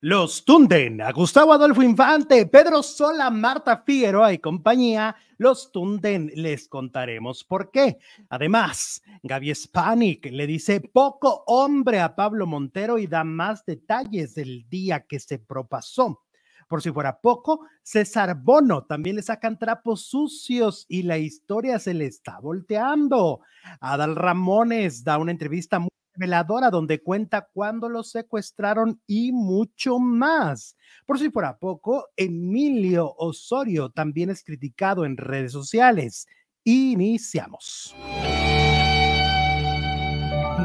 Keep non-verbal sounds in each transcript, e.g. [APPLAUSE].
Los tunden a Gustavo Adolfo Infante, Pedro Sola, Marta Figueroa y compañía. Los tunden, les contaremos por qué. Además, Gaby Spanik le dice poco hombre a Pablo Montero y da más detalles del día que se propasó. Por si fuera poco, César Bono también le sacan trapos sucios y la historia se le está volteando. Adal Ramones da una entrevista muy veladora donde cuenta cuándo lo secuestraron y mucho más. Por si fuera poco, Emilio Osorio también es criticado en redes sociales. Iniciamos.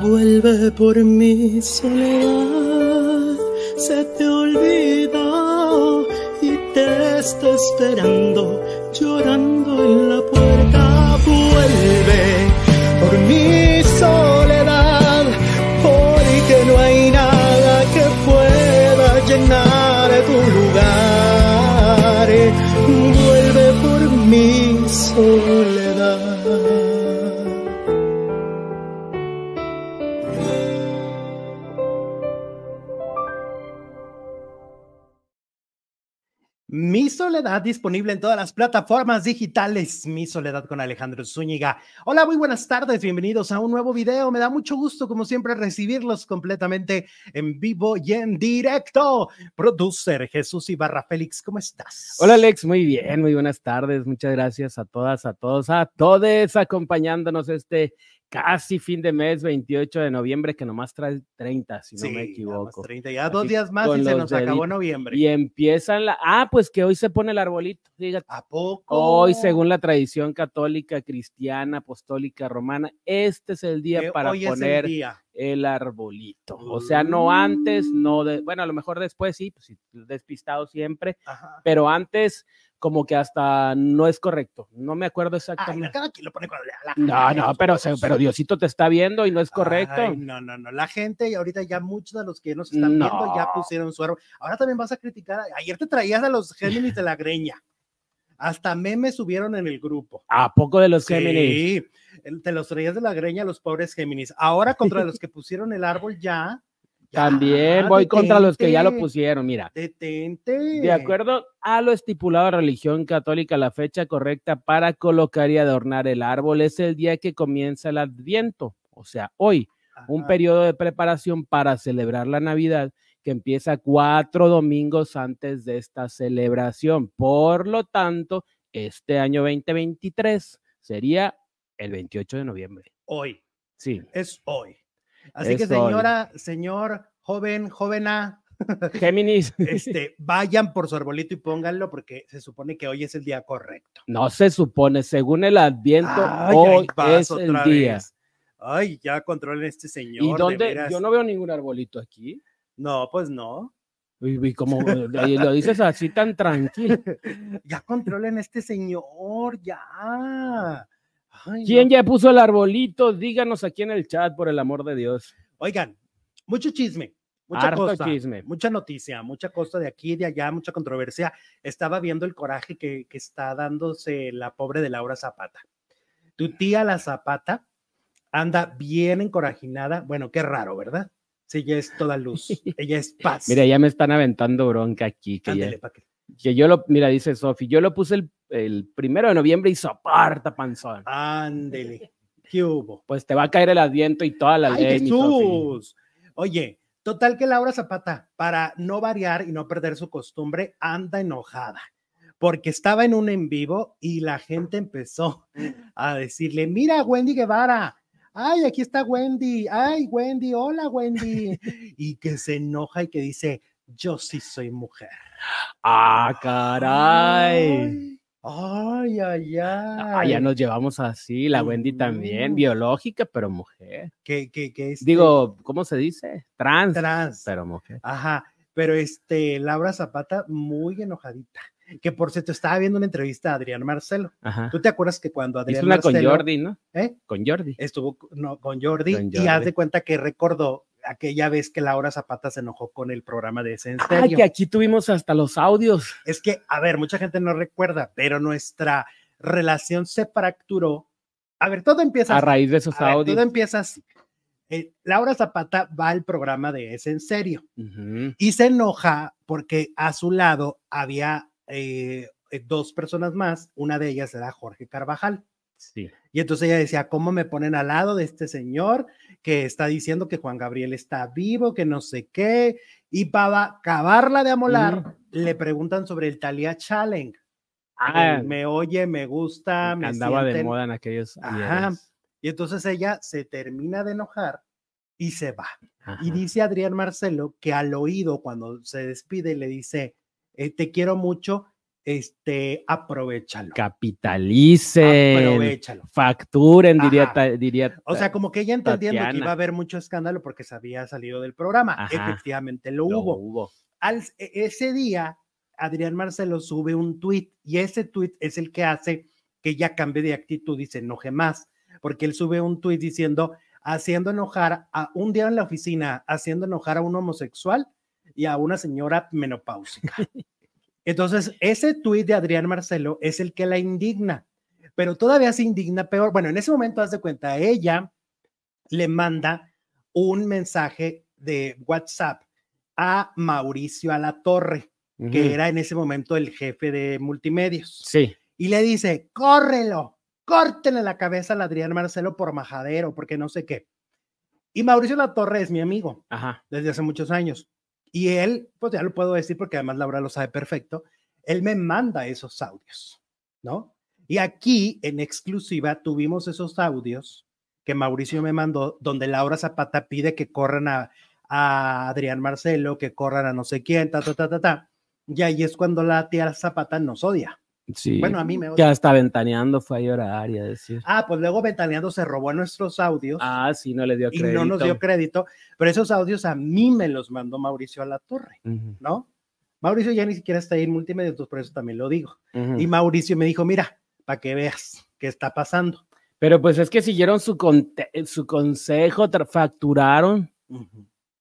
Vuelve por mi soledad, se te olvidó y te está esperando, llorando en la puerta. Vuelve mi Mi Soledad disponible en todas las plataformas digitales. Mi Soledad con Alejandro Zúñiga. Hola, muy buenas tardes. Bienvenidos a un nuevo video. Me da mucho gusto, como siempre, recibirlos completamente en vivo y en directo. Producer Jesús Ibarra Félix, ¿cómo estás? Hola, Alex. Muy bien, muy buenas tardes. Muchas gracias a todas, a todos, a todos acompañándonos este casi fin de mes, 28 de noviembre, que nomás trae 30, si no me equivoco. 30, ya dos días más y se nos acabó noviembre. Y empiezan la. Ah, pues que hoy se pone el arbolito. Fíjate. ¿A poco? Hoy, según la tradición católica, cristiana, apostólica, romana, este es el día Que para el poner día. el arbolito. O sea, no antes, no de, bueno, a lo mejor después sí, pues despistado siempre, Ajá. pero antes como que hasta no es correcto. No me acuerdo Ay, exactamente. cada quien lo pone cuando le da la No, no, pero, pero Diosito te está viendo y no es correcto. Ay, no, no, no. La gente, y ahorita ya muchos de los que nos están viendo ya pusieron su árbol. Ahora también vas a criticar. Ayer te traías a los Géminis de la greña. Hasta memes subieron en el grupo. ¿A poco de los Géminis? Sí, te los traías de la greña a los pobres Géminis. Ahora contra los que pusieron el árbol ya. También voy contra los que ya lo pusieron, mira. Detente. De acuerdo a lo estipulado en religión católica, la fecha correcta para colocar y adornar el árbol es el día que comienza el Adviento, o sea, hoy, un periodo de preparación para celebrar la Navidad que empieza cuatro domingos antes de esta celebración. Por lo tanto, este año 2023 sería el 28 de noviembre. Hoy. Sí, Es hoy. Así que señora, señor, joven, jovena, Géminis. [LAUGHS] este, [LAUGHS] vayan por su arbolito y pónganlo porque se supone que hoy es el día correcto. No se supone, según el Adviento, Ay, hoy es el otra día. vez. Ay, ya controlen este señor. ¿Y de dónde? Yo no veo ningún arbolito aquí. No, pues no. Y, y como [LAUGHS] lo dices así tan tranquilo. Ya controlen este señor, ya. Ay, ¿Quién no. ya puso el arbolito? Díganos aquí en el chat, por el amor de Dios. Oigan, mucho chisme, mucha Harto cosa, chisme. mucha noticia, mucha cosa de aquí y de allá, mucha controversia. Estaba viendo el coraje que, que está dándose la pobre de Laura Zapata. Tu tía la Zapata anda bien encorajinada. Bueno, qué raro, ¿verdad? Si ella es toda luz, [LAUGHS] ella es paz. Mira, ya me están aventando bronca aquí. Que, ya- pa' que- que yo lo, mira, dice Sofi, yo lo puse el, el primero de noviembre y soporta panzón. ándele. ¿Qué hubo? Pues te va a caer el adviento y toda la ¡Ay, ley. mi. Jesús! Oye, total que Laura Zapata, para no variar y no perder su costumbre, anda enojada porque estaba en un en vivo y la gente empezó a decirle, mira, Wendy Guevara, ay, aquí está Wendy, ay, Wendy, hola, Wendy, [LAUGHS] y que se enoja y que dice, yo sí soy mujer. Ah, caray. Ay, ay, ay, Ah, ya nos llevamos así, la Wendy también, Mm. biológica, pero mujer. Que, que, que este, Digo, ¿cómo se dice? Trans, trans. pero mujer. Ajá, pero este, Laura Zapata muy enojadita. Que por cierto, estaba viendo una entrevista a Adrián Marcelo. Ajá. ¿Tú te acuerdas que cuando Adrián Hizo una con Jordi, ¿no? ¿eh? Con Jordi. estuvo no, con Jordi, Con y haz de cuenta que recordó aquella vez que Laura Zapata se enojó con el programa de ese en Ay, serio? que aquí tuvimos hasta los audios. Es que, a ver, mucha gente no recuerda, pero nuestra relación se fracturó. A ver, todo empieza A así. raíz de esos A ver, audios. todo empieza así. eh, Laura Zapata va al programa de Es en Serio y se enoja porque a su lado había eh, dos personas más, una de ellas era Jorge Carvajal. Sí. Y entonces ella decía, ¿cómo me ponen al lado de este señor que está diciendo que Juan Gabriel está vivo, que no sé qué? Y para acabarla de amolar, Ujú. le preguntan sobre el Talia Challenge. Ah, me oye, me gusta, me andaba de sienten. moda en aquellos Ajá. ayeres. Y entonces ella se termina de enojar y se va. Y Ajá. dice Adrián Marcelo que al oído, cuando se despide, le dice, eh, te quiero mucho, este, aprovechalo. Capitalicen, Aprovechalo. facturen, diría, ta- diría. O sea, como que ella entendiendo que Tatiana. iba a haber mucho escándalo porque se había salido del programa. Ajá. Efectivamente lo, lo hubo. hubo. Al, e- ese día, Adrián Marcelo sube un tweet y ese tweet es el que hace que ella cambie de actitud y se enoje más, porque él sube un tweet diciendo, haciendo enojar a un día en la oficina, haciendo enojar a un homosexual y a una señora menopáusica. [LAUGHS] Entonces, ese tweet de Adrián Marcelo es el que la indigna, pero todavía se indigna peor. Bueno, en ese momento, haz de cuenta, ella le manda un mensaje de WhatsApp a Mauricio Alatorre, que era en ese momento el jefe de multimedios, Sí. y le dice, córrelo, córtenle la cabeza al Adrián Marcelo por majadero, porque no sé qué. Y Mauricio Alatorre es mi amigo Ajá. desde hace muchos años. Y él, pues ya lo puedo decir porque además Laura lo sabe perfecto, él me manda esos audios, ¿no? Y aquí en exclusiva tuvimos esos audios que Mauricio me mandó, donde Laura Zapata pide que corran a, a Adrián Marcelo, que corran a no sé quién, ta, ta, ta, ta, ta. Y ahí es cuando la tía Zapata nos odia. Sí. Bueno, a mí me Que odia. hasta ventaneando fue a llorar y a decir. Ah, pues luego Ventaneando se robó nuestros audios. Ah, sí, no le dio y crédito. no nos dio crédito, pero esos audios a mí me los mandó Mauricio a la torre. ¿no? Mauricio ya ni siquiera está ahí en multimedia, entonces por eso también lo digo. Y Mauricio me dijo, mira, para que veas qué está pasando. Pero pues es que siguieron su, su consejo, facturaron,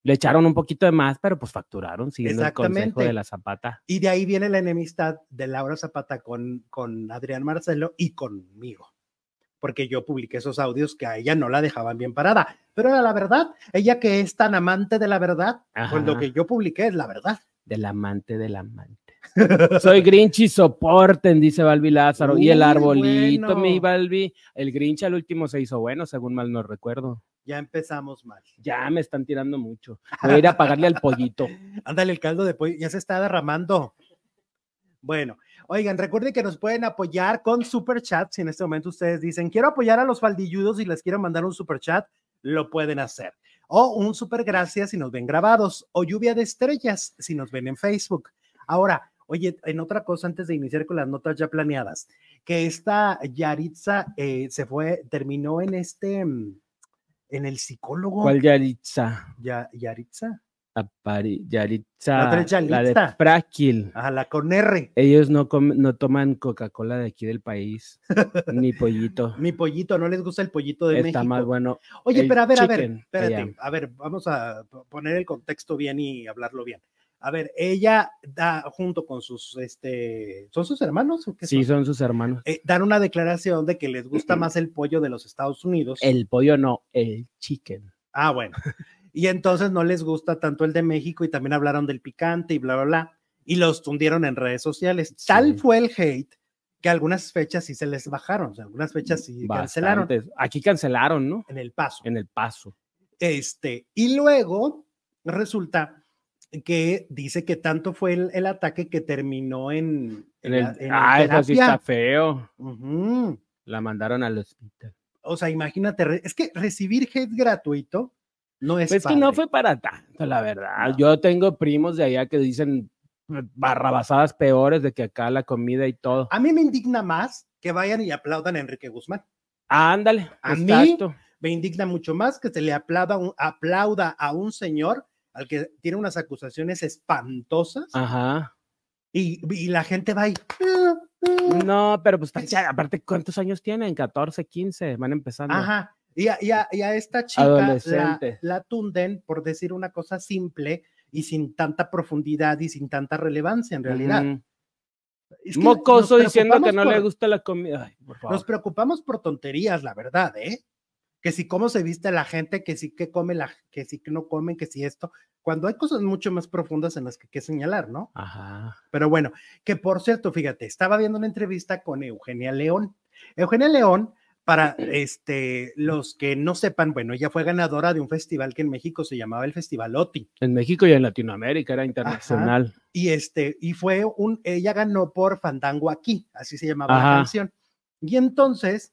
le echaron un poquito de más, pero pues facturaron siguiendo el consejo de la zapata. Y de ahí viene la enemistad de Laura Zapata con, con Adrián Marcelo y conmigo. Porque yo publiqué esos audios que a ella no la dejaban bien parada. Pero era la verdad. Ella que es tan amante de la verdad, pues lo Ajá. que yo publiqué es la verdad. Del amante del amante. Soy Grinch y soporten, dice Balbi Lázaro. y el arbolito, mi bueno. Balbi. El Grinch al último se hizo bueno, según mal no recuerdo. Ya empezamos mal. Ya me están tirando mucho. Voy a ir a pagarle al pollito. [LAUGHS] Ándale, el caldo de pollo ya se está derramando. Bueno, oigan, recuerden que nos pueden apoyar con super chat. Si en este momento ustedes dicen, quiero apoyar a los faldilludos y les quiero mandar un super chat, lo pueden hacer. O un super gracias si nos ven grabados, o lluvia de estrellas si nos ven en Facebook. Ahora, oye, en otra cosa, antes de iniciar con las notas ya planeadas, que esta Yaritza eh, se fue, terminó en este, mm, en el psicólogo. ¿Cuál Yaritza? Ya, Yaritza. La Yaritza. es La de. Frágil. A la con R. Ellos no, comen- no toman Coca-Cola de aquí del país, [LAUGHS] ni pollito. Mi pollito, no les gusta el pollito de Está México. más bueno. Oye, pero a ver, a ver, espérate, allá. a ver, vamos a poner el contexto bien y hablarlo bien. A ver, ella da junto con sus, este, ¿son sus hermanos o qué Sí, son? son sus hermanos. Eh, dan una declaración de que les gusta [CLEARS THROAT] más el pollo de los Estados Unidos. El pollo no, el chicken. Ah, bueno. Y entonces no les gusta tanto el de México y también hablaron del picante y bla, bla, bla. Y los tundieron en redes sociales. Tal fue el hate que algunas fechas sí se les bajaron, o sea, algunas fechas sí cancelaron. Aquí cancelaron, ¿no? en el paso. En el paso. Este, y luego resulta que dice que tanto fue el, el ataque que terminó en, En en el, en ah, eso sí está feo. La mandaron al hospital. O sea, imagínate, es que recibir hate gratuito no es Pues que no padre. fue para tanto, la verdad. No. Yo tengo primos de allá que dicen barrabasadas peores de que acá la comida y todo. A mí me indigna más que vayan y aplaudan a Enrique Guzmán. Ándale, A mí- exacto. Me indigna mucho más que se le aplauda, un- aplauda a un señor al que tiene unas acusaciones espantosas Ajá. y, y la gente va y... No, pero pues aparte, ¿cuántos años tienen? 14, 15, van empezando. Ajá. Y a, y a- y a esta chica la, Adolescente. la tunden por decir una cosa simple y sin tanta profundidad y sin tanta relevancia en realidad. Es que Mocoso diciendo que no le gusta la comida. Ay, por favor. Nos preocupamos por tonterías, la verdad, ¿eh? Que si cómo se viste la gente, que sí que come la, que sí que no comen, que si esto, cuando hay cosas mucho más profundas en las que hay que señalar, ¿no? Ajá. Pero bueno, que por cierto, fíjate, estaba viendo una entrevista con Eugenia León. Eugenia León, para [CLEARS THROAT] este, los que no sepan, bueno, ella fue ganadora de un festival que en México se llamaba el Festival OTI. En México y en Latinoamérica era internacional. Y este, y fue un, ella ganó por Fandango aquí, así se llamaba la canción. Y entonces,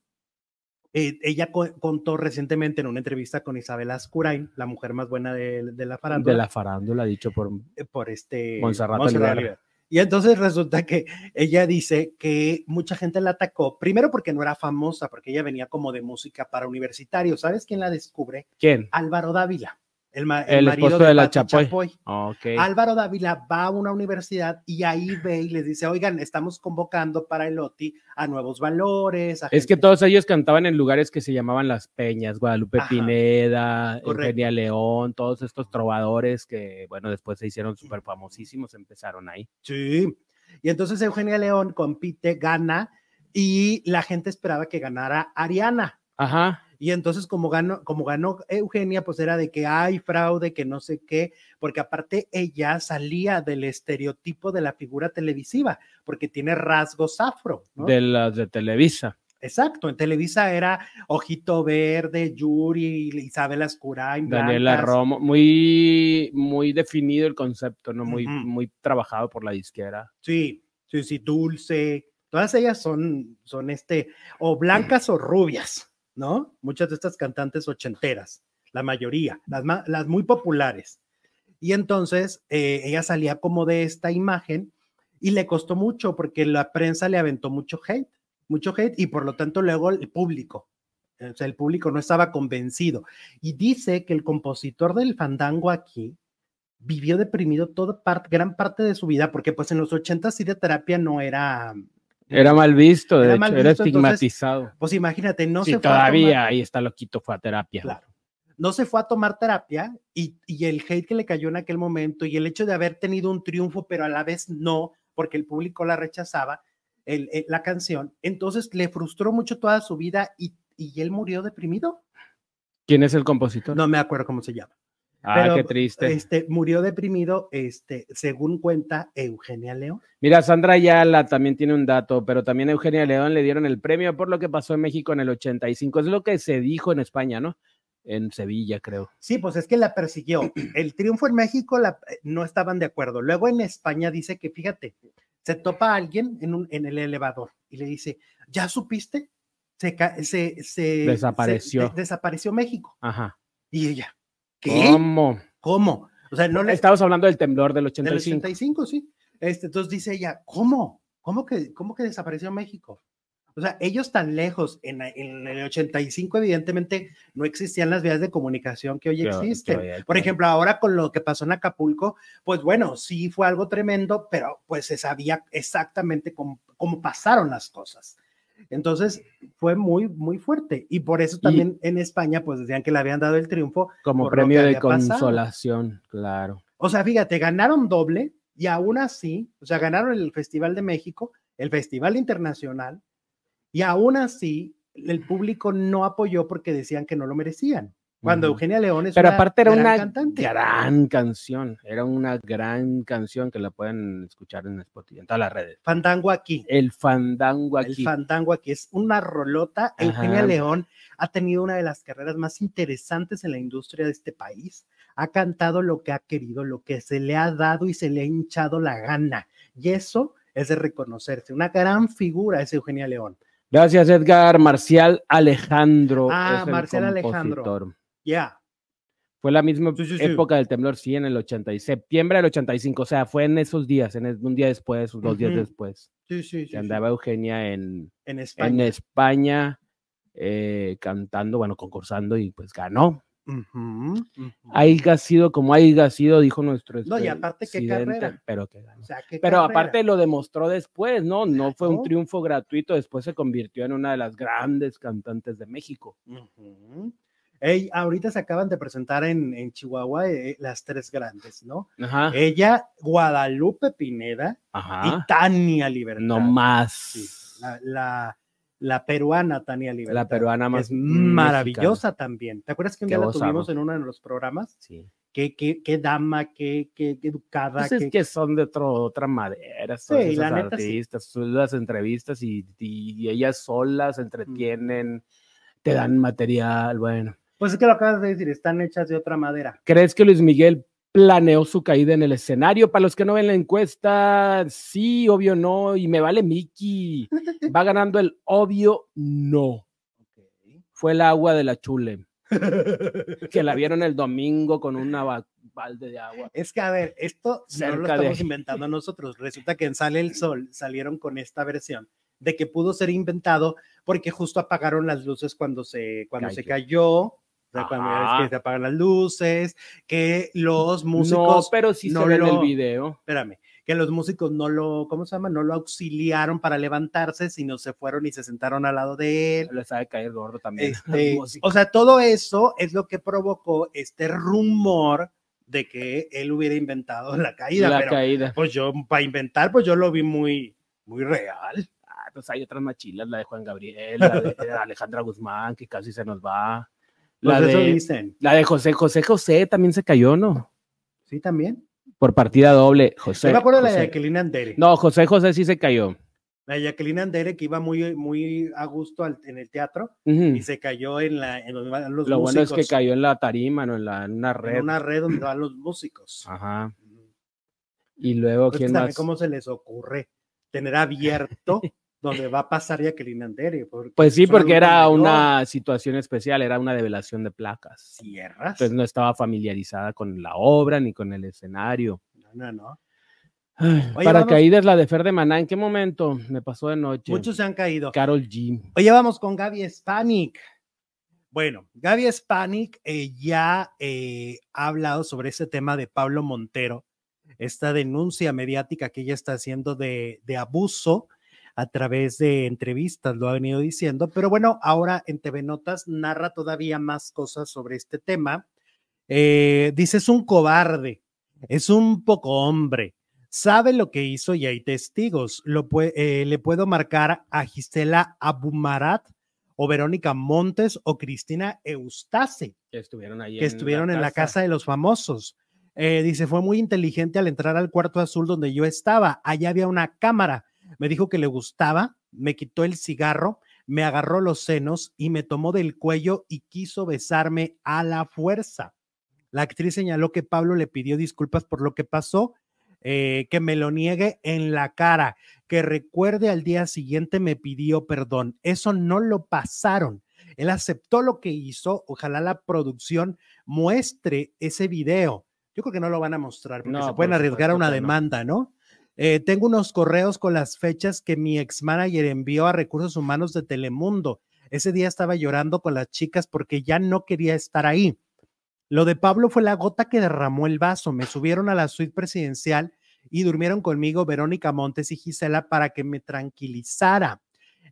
eh, ella co- contó recientemente en una entrevista con Isabel Ascurain, la mujer más buena de, de la farándula, De la farándula, dicho por. eh, por este Montserrat Oliver. Oliver. Y entonces resulta que ella dice que mucha gente la atacó, primero porque no era famosa, porque ella venía como de música para universitarios. ¿Sabes quién la descubre? ¿Quién? Álvaro Dávila, el, ma- El marido esposo de la Chapoy. Álvaro Dávila va a una universidad y ahí ve y les dice, oigan, estamos convocando para el OTI a nuevos valores. a Es que todos ellos cantaban en lugares que se llamaban Las Peñas, Guadalupe Ajá. Pineda, Correcto. Eugenia León, todos estos trovadores que, bueno, después se hicieron súper famosísimos, empezaron ahí. Sí. Y entonces Eugenia León compite, gana y la gente esperaba que ganara Ariana. Ajá. Y entonces como ganó, como ganó Eugenia, pues era de que hay fraude, que no sé qué, porque aparte ella salía del estereotipo de la figura televisiva, porque tiene rasgos afro. ¿no? De las de Televisa. Exacto, en Televisa era Ojito Verde, Yuri, Isabel Ascurain, Daniela. Romo, muy, muy definido el concepto, ¿no? Muy, muy trabajado por la disquera. Sí, sí, sí, Dulce. Todas ellas son, son este, o blancas o rubias, ¿no? Muchas de estas cantantes ochenteras, la mayoría, las, muy populares. Y entonces eh, ella salía como de esta imagen y le costó mucho porque la prensa le aventó mucho hate, mucho hate y por lo tanto luego el público, o sea, el público no estaba convencido. Y dice que el compositor del fandango aquí vivió deprimido toda gran parte de su vida, porque pues en los 80 sí de terapia no era... Era mal visto, de Era hecho, mal era entonces, estigmatizado. Pues imagínate, no Sí, se fue a todavía tomar- ahí está loquito, fue a terapia. Claro. no se fue a tomar terapia y, y el hate que le cayó en aquel momento y el hecho de haber tenido un triunfo, pero a la vez no, porque el público la rechazaba, el- el- la canción, entonces le frustró mucho toda su vida y, y él murió deprimido. ¿Quién es el compositor? No me acuerdo cómo se llama. Ah, pero, qué triste. Este, murió deprimido, este, según cuenta Eugenia León. Mira, Sandra Ayala también tiene un dato, pero también a Eugenia León le dieron el premio por lo que pasó en México en el 85. Es lo que se dijo en España, ¿no? En Sevilla, creo. Sí, pues es que la persiguió. El triunfo en México la- eh, no estaban de acuerdo. Luego en España dice que, fíjate, se topa a alguien en, un, en el elevador y le dice, ¿ya supiste? Se, se, se- Desapareció. se- de- desapareció México. Ajá. Y ella, ¿qué? ¿Cómo? ¿Cómo? O sea, no le... Estamos hablando del temblor del Del 85. 85, sí. Este, entonces dice ella, ¿cómo? ¿Cómo que, ¿Cómo que desapareció México? O sea, ellos tan lejos, en, en el 85 evidentemente no existían las vías de comunicación que hoy que existen. hoy Por ejemplo, ahora con lo que pasó en Acapulco, pues bueno, sí fue algo tremendo, pero pues se sabía exactamente cómo, cómo pasaron las cosas. Entonces fue muy, muy fuerte. Y por eso también en España, pues decían que le habían dado el triunfo. Como premio de pasado. consolación, claro. O sea, fíjate, ganaron doble y aún así, o sea, ganaron el Festival de México, el Festival Internacional, y aún así el público no apoyó porque decían que no lo merecían. Cuando. Eugenia León es Pero una aparte era gran una cantante. gran canción, era una gran canción que la pueden escuchar en Spotify, en todas las redes. Fandango aquí. El fandango El aquí. fandango aquí es una rolota. Eugenia. León ha tenido una de las carreras más interesantes en la industria de este país. Ha cantado lo que ha querido, lo que se le ha dado y se le ha hinchado la gana. Y eso es de reconocerse. Una gran figura es Eugenia León. Gracias, Edgar. Marcial Alejandro. Ah, es el Marcial Alejandro. Ya. Fue la misma Sí, sí, sí. época del temblor, sí, en el 80 y septiembre del 85, o sea, fue en esos días, en el- un día después, dos días después, Sí, sí, sí, andaba Eugenia en, En en España. Eh, cantando, bueno, concursando y pues ganó. Ujú, ujú. Haiga sido como haiga sido, dijo nuestro No, y aparte, qué carrera. pero que ganó. O sea, qué Pero carrera. aparte lo demostró después, ¿no? No fue un triunfo gratuito, después se convirtió en una de las grandes cantantes de México. Ey, ahorita se acaban de presentar en, en Chihuahua eh, las tres grandes, ¿no? Ajá. Ella, Guadalupe Pineda y. Tania Libertad. No más. Sí, la, la, la peruana Tania Libertad. La peruana más es maravillosa también. ¿Te acuerdas que un día la tuvimos en uno de los programas? Sí. Qué, qué, qué dama, qué, qué, qué educada. Pues es que son de otro, otra madera, Sí, la neta, sí. son las entrevistas y, y- y ellas solas entretienen, te dan material, bueno. Pues es que lo acabas de decir, están hechas de otra madera. ¿Crees que Luis Miguel planeó su caída en el escenario? Para los que no ven la encuesta, sí, obvio no, y me vale Mickey. [LAUGHS] Va ganando el obvio no. Fue el agua de la chule, [LAUGHS] que la vieron el domingo con una ba- balde de agua. Es que, a ver, esto no lo de estamos inventando nosotros. Resulta que en Sale el Sol salieron con esta versión de que pudo ser inventado porque justo apagaron las luces cuando se, cuando se Cayó. O sea, cuando ya que se apagan las luces, que los No, músicos, pero sí no se ve en el lo- video. espérame, que los músicos no lo, ¿cómo se llama? No lo auxiliaron para levantarse, sino se fueron y se sentaron al lado de él. Le sabe caer gordo también. [LAUGHS] Este, o sea, todo eso es lo que provocó este rumor de que él hubiera inventado la caída. la pero, caída. pues yo, para inventar, pues yo lo vi muy, muy real. Ah, pues hay otras machilas, la de Juan Gabriel, la de Alejandra Guzmán, que casi se nos va. Pues La eso de, dicen. la de José, José José también se cayó, ¿no? Sí, también. Por partida doble, José. yo me acuerdo de la de. Jacqueline Andere. No, José José sí se cayó. La de Jacqueline Andere que iba muy, muy a gusto al- en el teatro y se cayó en, la, en donde van los Lo bueno es que cayó en la tarima, no en, la, en una en red. una red donde van los músicos. Ajá. Y luego, Pues, ¿quién ¿sabe más? ¿Cómo se les ocurre tener abierto [LAUGHS] donde va a pasar Jacqueline Andere? Pues sí, porque era mayor. una situación especial, era una develación de placas. Cierras. Entonces no estaba familiarizada con la obra ni con el escenario. No, no, no. Oye, Para vamos- caídas la de Fer de Maná, ¿en qué momento? Me pasó de noche. Muchos se han caído. Carol G. Oye, vamos con Gaby Spanik. Bueno, Gaby Spanik eh, ya eh, ha hablado sobre ese tema de Pablo Montero, esta denuncia mediática que ella está haciendo de, de abuso a través de entrevistas, lo ha venido diciendo, pero bueno, ahora en TV Notas narra todavía más cosas sobre este tema. Eh, dice, es un cobarde, es un poco hombre, sabe lo que hizo y hay testigos. Lo eh, le puedo marcar a Gisela Abumarat o Verónica Montes o Cristina Eustace, Que estuvieron ahí que estuvieron en la casa de los famosos. Eh, dice, fue muy inteligente al entrar al cuarto azul donde yo estaba. Allá había una cámara. Me dijo que le gustaba, me quitó el cigarro, me agarró los senos y me tomó del cuello y quiso besarme a la fuerza. La actriz señaló que Pablo le pidió disculpas por lo que pasó, eh, que me lo niegue en la cara, que recuerde al día siguiente me pidió perdón. Eso no lo pasaron. Él aceptó lo que hizo. Ojalá la producción muestre ese video. Yo creo que no lo van a mostrar porque No, se por pueden arriesgar a una demanda, ¿no? Eh, tengo unos correos con las fechas que mi ex manager envió a recursos humanos de Telemundo. Ese día estaba llorando con las chicas porque ya no quería estar ahí. Lo de Pablo fue la gota que derramó el vaso. Me subieron a la suite presidencial y durmieron conmigo Verónica Montes y Gisela para que me tranquilizara.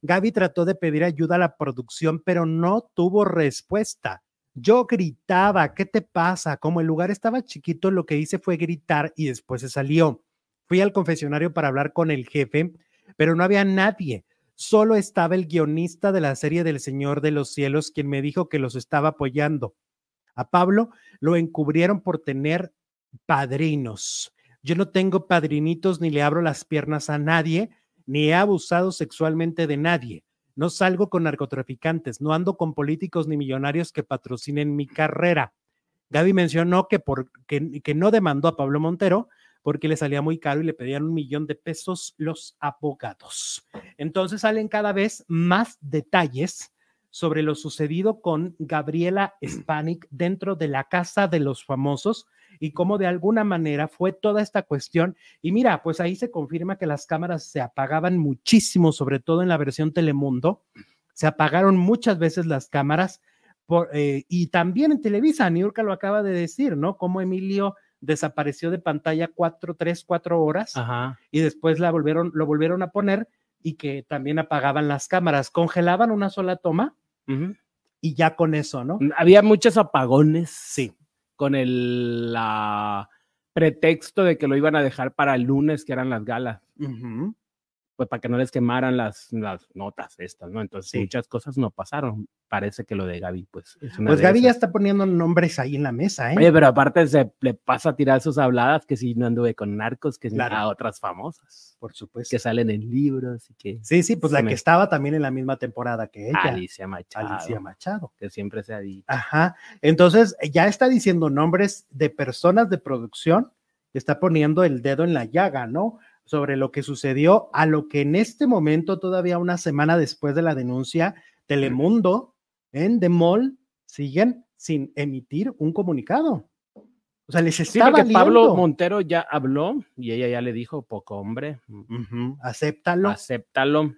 Gaby trató de pedir ayuda a la producción, pero no tuvo respuesta. Yo gritaba, ¿qué te pasa? Como el lugar estaba chiquito, lo que hice fue gritar y después se salió. Fui al confesionario para hablar con el jefe, pero no había nadie. Solo estaba el guionista de la serie del Señor de los Cielos, quien me dijo que los estaba apoyando. A Pablo lo encubrieron por tener padrinos. Yo no tengo padrinitos ni le abro las piernas a nadie, ni he abusado sexualmente de nadie. No salgo con narcotraficantes, no ando con políticos ni millonarios que patrocinen mi carrera. Gaby mencionó que, por, que, que no demandó a Pablo Montero porque le salía muy caro y le pedían un millón de pesos los abogados. Entonces salen cada vez más detalles sobre lo sucedido con Gabriela Spanik dentro de la casa de los famosos y cómo de alguna manera fue toda esta cuestión. Y mira, pues ahí se confirma que las cámaras se apagaban muchísimo, sobre todo en la versión Telemundo. Se apagaron muchas veces las cámaras eh, y también en Televisa, Niurka lo acaba de decir, ¿no? Como Emilio desapareció de pantalla cuatro, tres, cuatro horas Ajá. y después la volvieron, lo volvieron a poner y que también apagaban las cámaras, congelaban una sola toma y ya con eso, ¿no? Había muchos apagones. Sí. Con el la pretexto de que lo iban a dejar para el lunes, que eran las galas. Pues para que no les quemaran las, las notas estas, ¿no? Entonces Sí. muchas cosas no pasaron. Parece que lo de Gaby, pues es una Pues de Gaby ya está poniendo nombres ahí en la mesa, ¿eh? Oye, pero aparte se le pasa a tirar sus habladas que si no anduve con narcos, que si Claro. a otras famosas, Por supuesto. que salen en libros y que Sí, sí, pues la que estaba también en la misma temporada que ella, Alicia Machado, Alicia Machado. que siempre se ha dicho. Ajá. Entonces, ya está diciendo nombres de personas de producción, está poniendo el dedo en la llaga, ¿no? Sobre lo que sucedió, a lo que en este momento, todavía una semana después de la denuncia, Telemundo en The Mall siguen sin emitir un comunicado. O sea, les Sí, está porque valiendo. Pablo Montero ya habló y ella ya le dijo, poco hombre, acéptalo. acéptalo.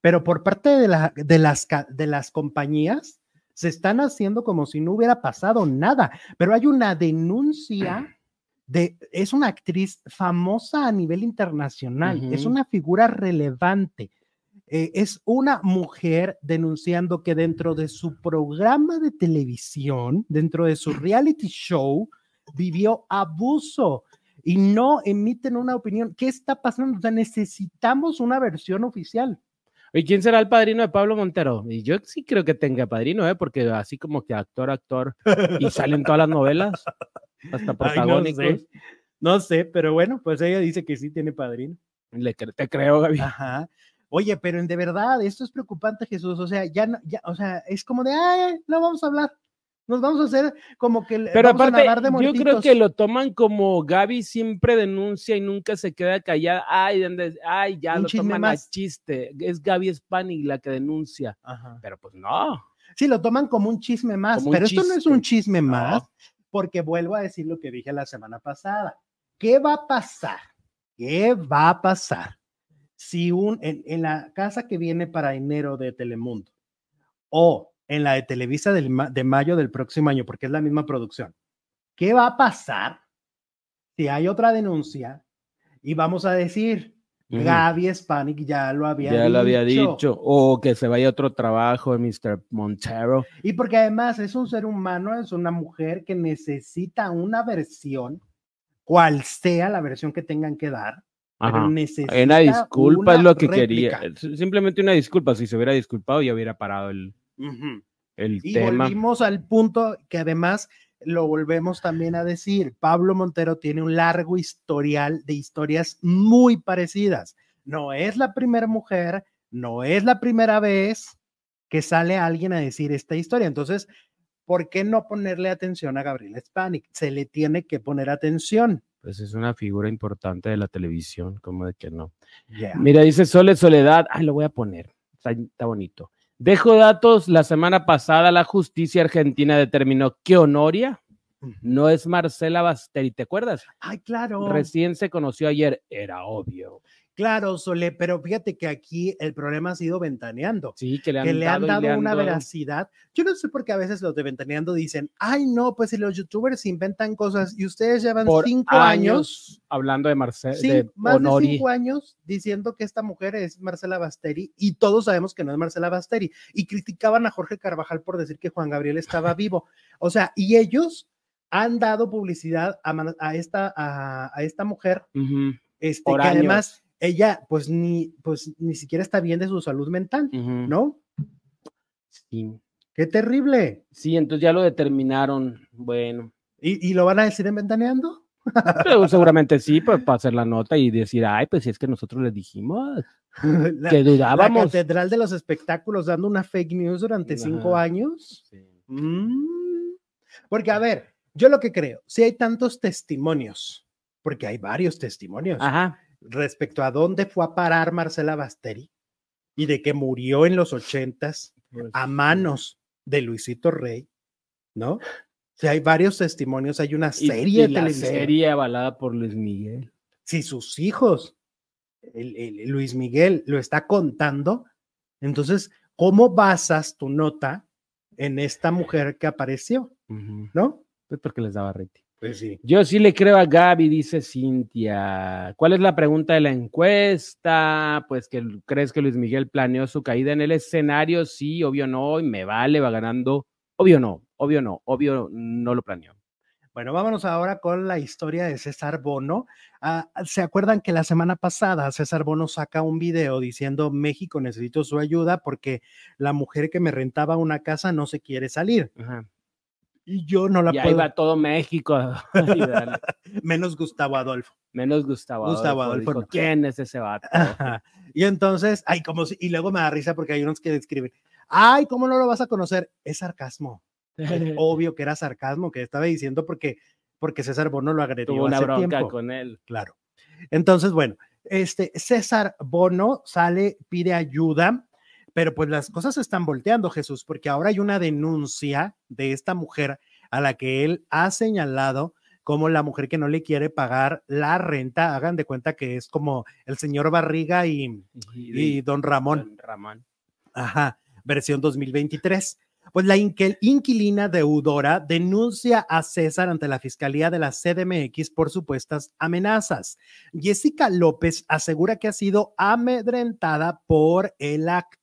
Pero por parte de, la- de las, de las compañías, se están haciendo como si no hubiera pasado nada. Pero hay una denuncia [CLEARS THROAT] de, es una actriz famosa a nivel internacional, es una figura relevante. Eh, es una mujer denunciando que dentro de su programa de televisión, dentro de su reality show, vivió abuso y no emiten una opinión. ¿Qué está pasando? O sea, necesitamos una versión oficial. ¿Y quién será el padrino de Pablo Montero? Y yo sí creo que tenga padrino, ¿eh? porque así como que actor, actor, y salen todas las novelas, hasta Ay, no protagónicos. sé. No sé, pero bueno, pues ella dice que sí tiene padrino. Le te creo, Gaby. Ajá. Oye, pero en de verdad, esto es preocupante, Jesús. O sea, ya, no- ya, o sea, es como de, ay, no vamos a hablar. Nos vamos a hacer como que Pero vamos a aparte, nadar de yo creo que lo toman como Gaby siempre denuncia y nunca se queda callada. Ay, ¿dónde- ay ya Un lo toman a más. chiste. Es Gaby Spani la que denuncia. Ajá. Pero pues no. Sí, lo toman como un chisme más, Como pero esto no es un chisme No. Porque vuelvo a decir lo que dije la semana pasada. ¿Qué va a pasar? ¿Qué va a pasar si un, en, en la casa que viene para enero de Telemundo o en la de Televisa del de mayo del próximo año, porque es la misma producción? ¿Qué va a pasar si hay otra denuncia y vamos a decir, Ujú. Gaby Spanik ya lo había ya dicho? lo había dicho. O que se vaya a otro trabajo de Mr. Montero. Y porque además es un ser humano, es una mujer que necesita una versión, cual sea la versión que tengan que dar, pero Ajá. necesita Una disculpa es una lo que réplica. quería. Simplemente una disculpa. Si se hubiera disculpado, ya hubiera parado el, Ujú. el Y tema. volvimos al punto que además lo volvemos también a decir, Pablo Montero tiene un largo historial de historias muy parecidas. No es la primera mujer, no es la primera vez que sale alguien a decir esta historia. Entonces, ¿por qué no ponerle atención a Gabriel Spanik? Se le tiene que poner atención. Pues es una figura importante de la televisión, como de que no. Ya. Mira, dice Sole Soledad. Ay, lo voy a poner. Está, está bonito. Dejo datos. La semana pasada la justicia argentina determinó que Honoria no es Marcela Basteri. ¿Te acuerdas? Ay, claro. Recién se conoció ayer. Era obvio. Claro, Sole, pero fíjate que aquí el problema ha sido ventaneando. Sí, que le han que le han dado, le han una dado. veracidad. Yo no sé por qué a veces los de Ventaneando dicen, ay, no, pues si los youtubers inventan cosas y ustedes llevan por cinco años, hablando de Marcela, sí, de más Honori. de cinco años diciendo que esta mujer es Marcela Basteri y todos sabemos que no es Marcela Basteri y criticaban a Jorge Carvajal por decir que Juan Gabriel estaba vivo. O sea, y ellos han dado publicidad a, esta, a, a esta mujer este, que además. Ella pues ni, pues ni siquiera está bien de su salud mental. ¿no? Sí. Qué terrible. Sí, entonces ya lo determinaron. Bueno, ¿Y, y lo van a decir en Ventaneando? pero seguramente sí, pues [LAUGHS] para hacer la nota y decir, ay, pues si es que nosotros les dijimos [LAUGHS] La, que la dudábamos. catedral de los espectáculos dando una fake news durante cinco años. Sí. Mm. Porque, a ver, yo lo que creo, si hay tantos testimonios, porque hay varios testimonios Ajá. Respecto a dónde fue a parar Marcela Basteri y de que murió en los ochentas Pues, a manos de Luisito Rey, ¿no? Si hay varios testimonios, hay una serie y de la televisión. serie avalada por Luis Miguel. si sus hijos, el, el- Luis Miguel, lo está contando, entonces, ¿cómo basas tu nota en esta mujer que apareció? ¿No? Pues porque les daba rating. Pues sí. Yo sí le creo a Gaby, dice Cintia. ¿Cuál es la pregunta de la encuesta? Pues que crees que Luis Miguel planeó su caída en el escenario, sí, obvio no, y me vale, va ganando. Obvio no, obvio no, obvio no lo planeó. Bueno, vámonos ahora con la historia de César Bono. Ah, ¿Se acuerdan que la semana pasada César Bono saca un video diciendo México necesito su ayuda porque la mujer que me rentaba una casa no se quiere salir? Ajá. Y yo no la Y ahí puedo. va todo México. [LAUGHS] [LAUGHS] Menos Gustavo Adolfo. Menos Gustavo. Gustavo Adolfo, Adolfo dijo, no. ¿Quién es ese vato? Ajá. Y entonces, ay, como si, y luego me da risa porque hay unos que describen, ay, ¿cómo no lo vas a conocer? Es sarcasmo. Es [LAUGHS] obvio que era sarcasmo que estaba diciendo porque, porque César Bono lo agredió Tuvo una hace bronca tiempo. con él. Claro. Entonces, bueno, este César Bono sale, pide ayuda, pero pues las cosas se están volteando, Jesús, porque ahora hay una denuncia de esta mujer a la que él ha señalado como la mujer que no le quiere pagar la renta. Hagan de cuenta que es como el señor Barriga y, Y, y don Ramón. Don Ramón. Ajá, versión 2023. Pues la inquilina deudora denuncia a César ante la Fiscalía de la CDMX por supuestas amenazas. Jessica López asegura que ha sido amedrentada por el actor.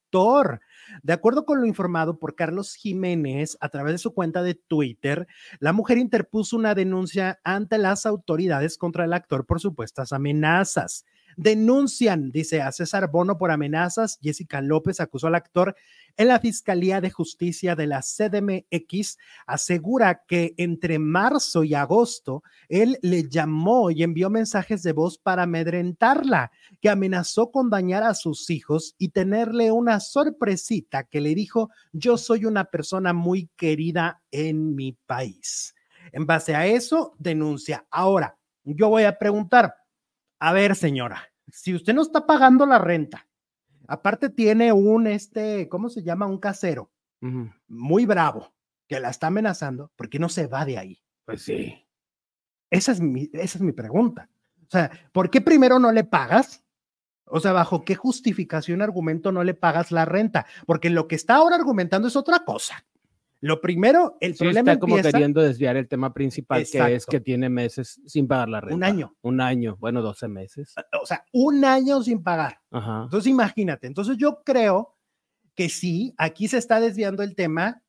De acuerdo con lo informado por Carlos Jiménez a través de su cuenta de Twitter, la mujer interpuso una denuncia ante las autoridades contra el actor por supuestas amenazas. Denuncian, dice a César Bono por amenazas. Jessica López acusó al actor en la Fiscalía de Justicia de la CDMX. Asegura que entre marzo y agosto él le llamó y envió mensajes de voz para amedrentarla, que amenazó con dañar a sus hijos y tenerle una sorpresita que le dijo, yo soy una persona muy querida en mi país. En base a eso, denuncia. Ahora, yo voy a preguntar, a ver, señora, si usted no está pagando la renta, aparte tiene un, este, ¿cómo se llama? Un casero muy bravo que la está amenazando, ¿por qué no se va de ahí? Pues sí. Esa es mi, esa es mi pregunta. O sea, ¿por qué primero no le pagas? O sea, ¿bajo qué justificación, argumento no le pagas la renta? Porque lo que está ahora argumentando es otra cosa. Lo primero, el Sí, problema está como empieza queriendo desviar el tema principal, que es que tiene meses sin pagar la renta. un año, Un año, bueno, 12 meses. o sea, un año sin pagar. Ajá. Entonces, imagínate. Entonces, yo creo que sí, aquí se está desviando el tema.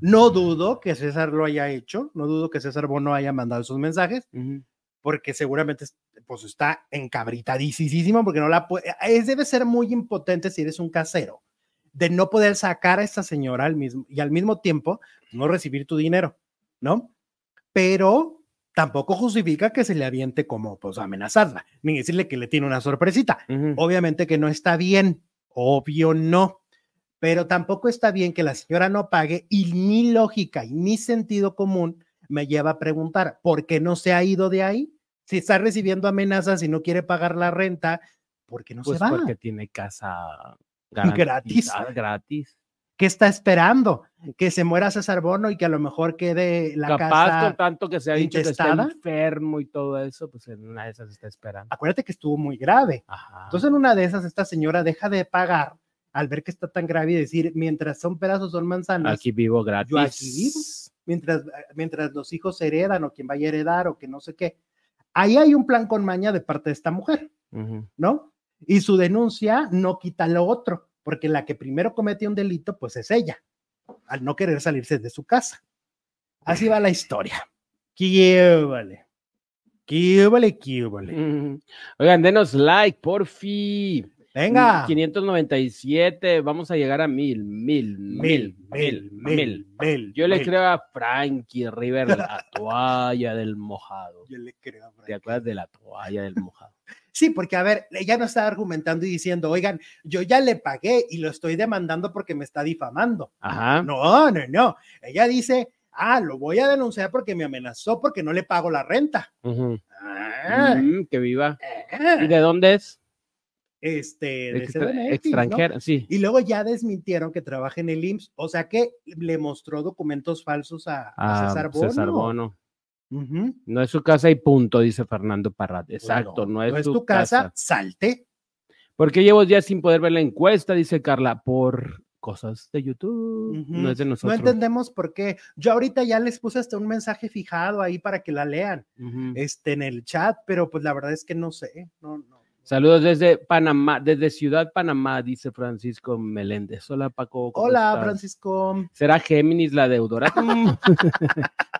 No dudo que César lo haya hecho, no dudo que César Bono haya mandado esos mensajes, porque seguramente pues está encabritadísimo porque no la puede, es, debe ser muy impotente si eres un casero, de no poder sacar a esta señora al mismo, y al mismo tiempo no recibir tu dinero, ¿no? Pero tampoco justifica que se le aviente como pues amenazarla, ni decirle que le tiene una sorpresita. Obviamente que no está bien, obvio no, pero tampoco está bien que la señora no pague y mi lógica y mi sentido común me lleva a preguntar, ¿por qué no se ha ido de ahí? Si está recibiendo amenazas y no quiere pagar la renta, ¿por qué no Pues se va? porque tiene casa Gratis. gratis. ¿Qué está esperando? Que se muera César Bono y que a lo mejor quede la Capaz casa. con tanto que se ha dicho que está enfermo y todo eso, pues en una de esas está esperando. Acuérdate que estuvo muy grave. Ajá. Entonces, en una de esas, esta señora deja de pagar al ver que está tan grave y decir, mientras son pedazos, son manzanas. aquí vivo gratis. yo aquí vivo. mientras, mientras los hijos heredan o quien vaya a heredar o que no sé qué. Ahí hay un plan con maña de parte de esta mujer. ¿no? Y su denuncia no quita lo otro, porque la que primero cometió un delito, pues es ella, al no querer salirse de su casa. Así va la historia. ¿Qué vale? ¿Qué vale? ¿Qué vale? Ujú. Oigan, denos like, por fin. Venga. 597, vamos a llegar a mil, mil, mil, mil, mil. mil. Yo le mil. creo a Frankie River la [LAUGHS] toalla del mojado. Yo le creo. Frank. ¿Te acuerdas de la toalla del mojado? Sí, porque a ver, ella no está argumentando y diciendo, oigan, yo ya le pagué y lo estoy demandando porque me está difamando. Ajá. No, no, no. Ella dice, ah, lo voy a denunciar porque me amenazó porque no le pago la renta. Ah, Mm, que viva. ah. ¿Y de dónde es? Este, de Extra- CDMX, ¿no? extranjera, sí. Y luego ya desmintieron que trabaja en el IMSS, o sea que le mostró documentos falsos a, a Ah, César Bono. César Bono. No es su casa y punto, dice Fernando Parrat. Exacto, no, es, tu casa, casa. salte. ¿Por qué llevo días sin poder ver la encuesta? Dice Carla. Por cosas de YouTube. No es de No nosotros. entendemos por qué. Yo ahorita ya les puse hasta un mensaje fijado ahí para que la lean este, en el chat, pero pues la verdad es que no sé. No, no. Saludos desde Panamá, desde Ciudad Panamá, dice Francisco Meléndez. Hola, Paco. ¿cómo Hola, estás? Francisco. ¿Será Géminis la deudora? [LAUGHS]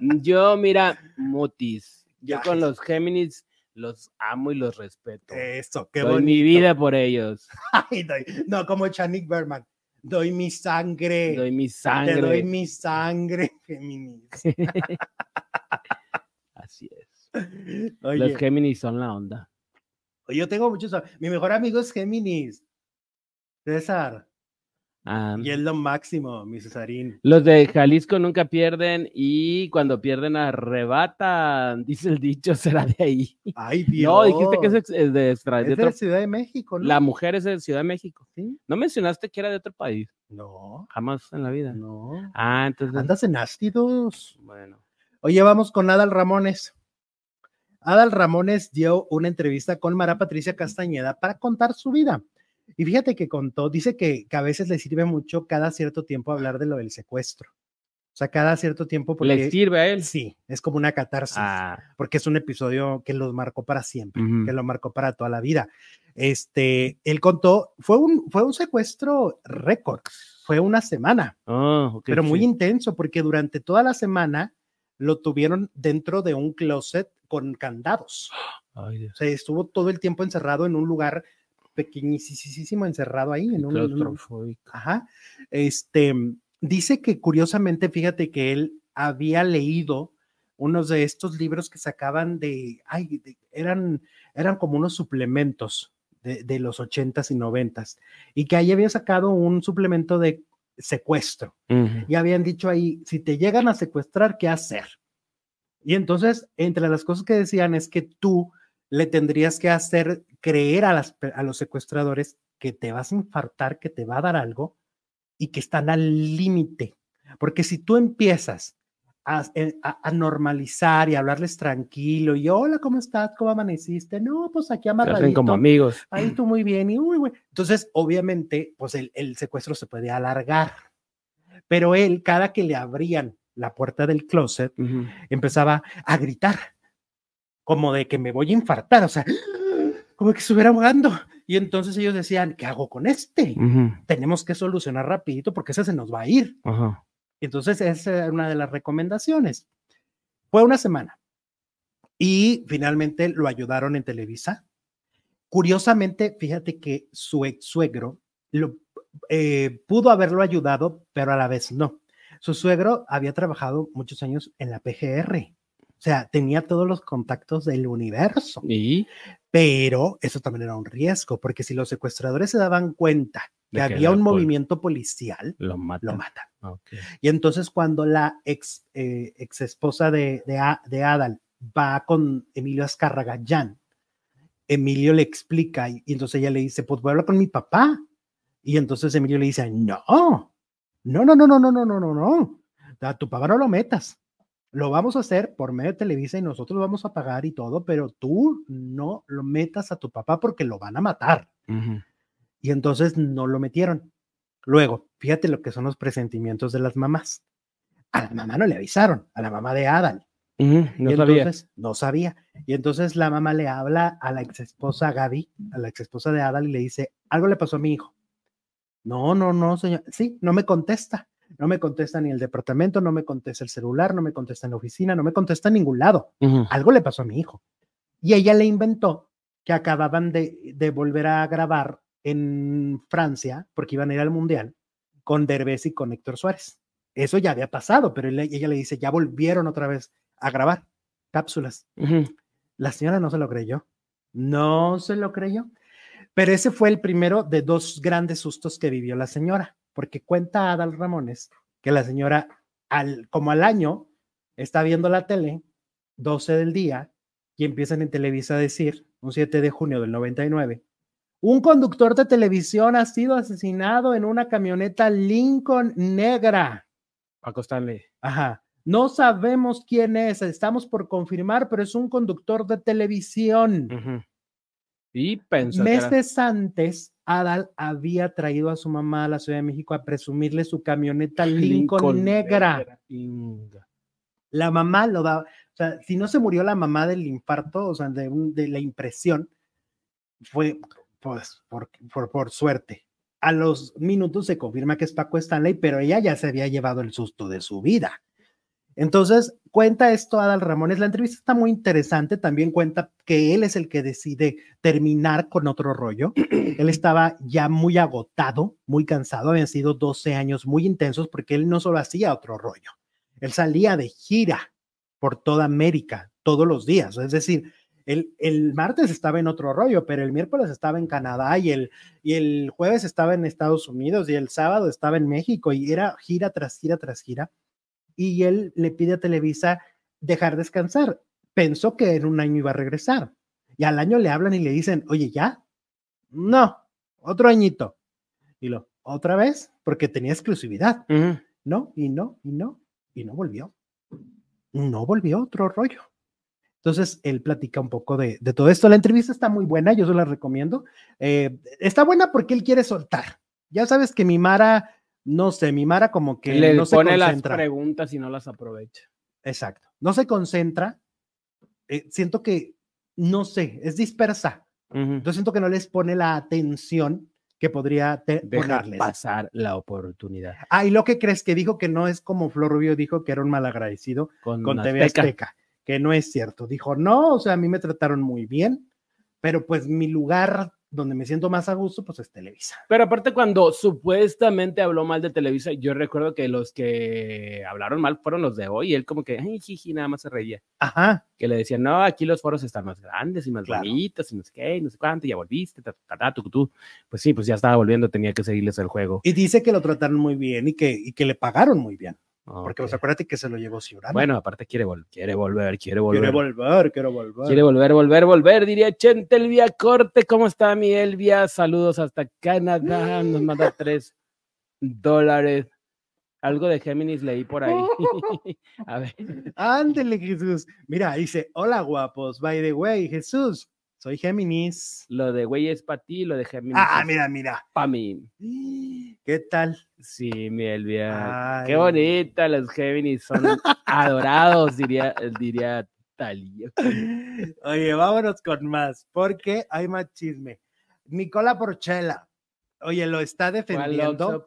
Mm. [LAUGHS] Yo, mira, Mutis. Yo Ya, con los Géminis los amo y los respeto. Eso, qué Doy bonito. mi vida por ellos. [LAUGHS] Ay, doy- no, como Chanik Berman. Doy mi sangre. Doy mi Te sangre. doy mi sangre, Géminis. Así es. Oye, Los Géminis son la onda. Yo tengo muchos. Mi mejor amigo es Géminis. César. Ah, Y es lo máximo, mi Cesarín. Los de Jalisco nunca pierden y cuando pierden arrebatan, [LAUGHS] dice el dicho, será de ahí. Ay, Dios. No, dijiste que es es de, extra, Es de de la Ciudad de México, ¿no? La mujer es de Ciudad de México. ¿Sí? No mencionaste que era de otro país, No, jamás en la vida. no. Ah, entonces. Andas en ácidos. Bueno. Oye, vamos con Adal Ramones. Adal Ramones dio una entrevista con Mara Patricia Castañeda para contar su vida. Y fíjate que contó, dice que, que a veces le sirve mucho cada cierto tiempo hablar de lo del secuestro. O sea, cada cierto tiempo porque ¿Le sirve a él? sí, es como una catarsis, Ah, porque es un episodio que los marcó para siempre, que lo marcó para toda la vida. Este, él contó, fue un, fue un secuestro récord, fue una semana Oh, ok, pero muy sí. intenso porque durante toda la semana lo tuvieron dentro de un closet con candados. Ay. O sea, estuvo todo el tiempo encerrado en un lugar pequeñísimo, encerrado ahí. En un, en un- ajá. Este, dice que curiosamente, fíjate que él había leído unos de estos libros que sacaban de, ay, de- eran, eran como unos suplementos de, de los ochentas y noventas, y que ahí había sacado un suplemento de secuestro y habían dicho ahí, si te llegan a secuestrar, ¿qué hacer? Y entonces, entre las cosas que decían es que tú le tendrías que hacer creer a, las, a los secuestradores que te vas a infartar, que te va a dar algo y que están al límite. Porque si tú empiezas a, eh, a- a normalizar y hablarles tranquilo y hola, ¿cómo estás? ¿Cómo amaneciste? No, pues aquí hacen amarradito. como amigos. Ahí tú muy bien y uy, güey. Entonces, obviamente, pues el, el secuestro se puede alargar. Pero él, cada que le abrían la puerta del closet, Ujú. empezaba a gritar, como de que me voy a infartar, o sea, como que estuviera ahogando. Y entonces ellos decían, ¿qué hago con este? Ujú. Tenemos que solucionar rapidito porque ese se nos va a ir. Ajá. Entonces, esa era una de las recomendaciones. Fue una semana. Y finalmente lo ayudaron en Televisa. Curiosamente, fíjate que su ex suegro lo, eh, pudo haberlo ayudado, pero a la vez no. Su suegro había trabajado muchos años en la PGR. O sea, tenía todos los contactos del universo. Y Pero eso también era un riesgo, porque si los secuestradores se daban cuenta que había un movimiento policial, lo mata. lo matan. Ok. Y entonces cuando la ex, eh, ex esposa de, de, de Adal va con Emilio Azcárraga, Jan, Emilio le explica y, y entonces ella le dice, pues voy a hablar con mi papá. Y entonces Emilio le dice, no, no, no, no, no, no, no, no, no, no. A tu papá no lo metas. Lo vamos a hacer por medio de Televisa y nosotros vamos a pagar y todo, pero tú no lo metas a tu papá porque lo van a matar. Ujú. Y entonces no lo metieron. Luego, fíjate lo que son los presentimientos de las mamás. A la mamá no le avisaron, a la mamá de Adal. No y sabía. entonces no sabía. Y entonces la mamá le habla a la ex esposa Gaby, a la ex esposa de Adal, y le dice: Algo le pasó a mi hijo. No, no, no, señor. Sí, no me contesta. No me contesta ni el departamento, no me contesta el celular, no me contesta en la oficina, no me contesta en ningún lado algo le pasó a mi hijo. Y ella le inventó que acababan de, de volver a grabar en Francia, porque iban a ir al Mundial, con Derbez y con Héctor Suárez. Eso ya había pasado, pero él- ella le dice, ya volvieron otra vez a grabar cápsulas. La señora no se lo creyó. No se lo creyó. Pero ese fue el primero de dos grandes sustos que vivió la señora, porque cuenta Adal Ramones que la señora, al, como al año, está viendo la tele, 12 del día, y empiezan en Televisa a decir, un 7 de junio del 99, un conductor de televisión ha sido asesinado en una camioneta Lincoln negra. Paco Stanley. Ajá. No sabemos quién es, estamos por confirmar, pero es un conductor de televisión. Y pensó que era- Meses antes, Adal había traído a su mamá a la Ciudad de México a presumirle su camioneta Lincoln, negra. La mamá lo daba, o sea, si no se murió la mamá del infarto, o sea, de, un- de la impresión, fue, pues, por, por, por suerte. A los minutos se confirma que es Paco Stanley, pero ella ya se había llevado el susto de su vida. Entonces, cuenta esto Adal Ramones. La entrevista está muy interesante. También cuenta que él es el que decide terminar con otro rollo. [CLEARS THROAT] él estaba ya muy agotado, muy cansado. Habían sido 12 años muy intensos porque él no solo hacía otro rollo. Él salía de gira por toda América todos los días. Es decir, el, el, martes estaba en otro rollo, pero el miércoles estaba en Canadá y el, y el jueves estaba en Estados Unidos y el sábado estaba en México y era gira tras gira tras gira y él le pide a Televisa dejar descansar. Pensó que en un año iba a regresar. Y al año le hablan y le dicen, oye, ¿ya? No, otro añito. Y lo, otra vez, porque tenía exclusividad. No, y no, y no, y no volvió. No volvió otro rollo. Entonces, él platica un poco de, de, todo esto. La entrevista está muy buena, yo se la recomiendo. Eh, está buena porque él quiere soltar. Ya sabes que mi Mara no sé, mi Mara como que le no pone se las concentra. preguntas y no las aprovecha. Exacto. No se concentra. Eh, siento que, no sé, es dispersa. Ujú. Yo siento que no les pone la atención que podría ponerles. pasar la oportunidad. Ah, y lo que crees que dijo que no es como Flor Rubio dijo que era un malagradecido Con, con TV Azteca. Azteca, que no es cierto. Dijo, no, o sea, a mí me trataron muy bien, pero pues mi lugar donde me siento más a gusto, pues es Televisa. Pero aparte, cuando supuestamente habló mal de Televisa, yo recuerdo que los que hablaron mal fueron los de hoy. Y él, como que, ay, jiji, nada más se reía. Ajá, Que le decían, no, aquí los foros están más grandes y más Claro. bonitos y no sé qué, y no sé cuánto, y ya volviste, ta, ta, ta, tu, tu. Pues sí, pues ya estaba volviendo, tenía que seguirles el juego. y dice que lo trataron muy bien y que, y que le pagaron muy bien, porque Ok. pues, acuérdate que se lo llevó Ciurana. Bueno, aparte quiere, vol- quiere volver, quiere volver. quiere volver, quiero volver. Quiere volver, volver, volver, diría Chente Elvia Corte. ¿Cómo está mi Elvia? Saludos hasta Canadá. Nos manda tres dólares. Algo de Géminis leí por ahí. [LAUGHS] [LAUGHS] A ver. Ándele, Jesús. Mira, dice, hola guapos, by the way, Jesús, soy Géminis. Lo de güey es para ti, lo de Géminis Ah, mira, mira. pa' mí. ¿Qué tal? Sí, mi Elvia. Qué bonita, los Géminis son [LAUGHS] adorados, diría, diría Talía. Oye, vámonos con más, porque hay más chisme. Nicola Porchela, oye, lo está defendiendo.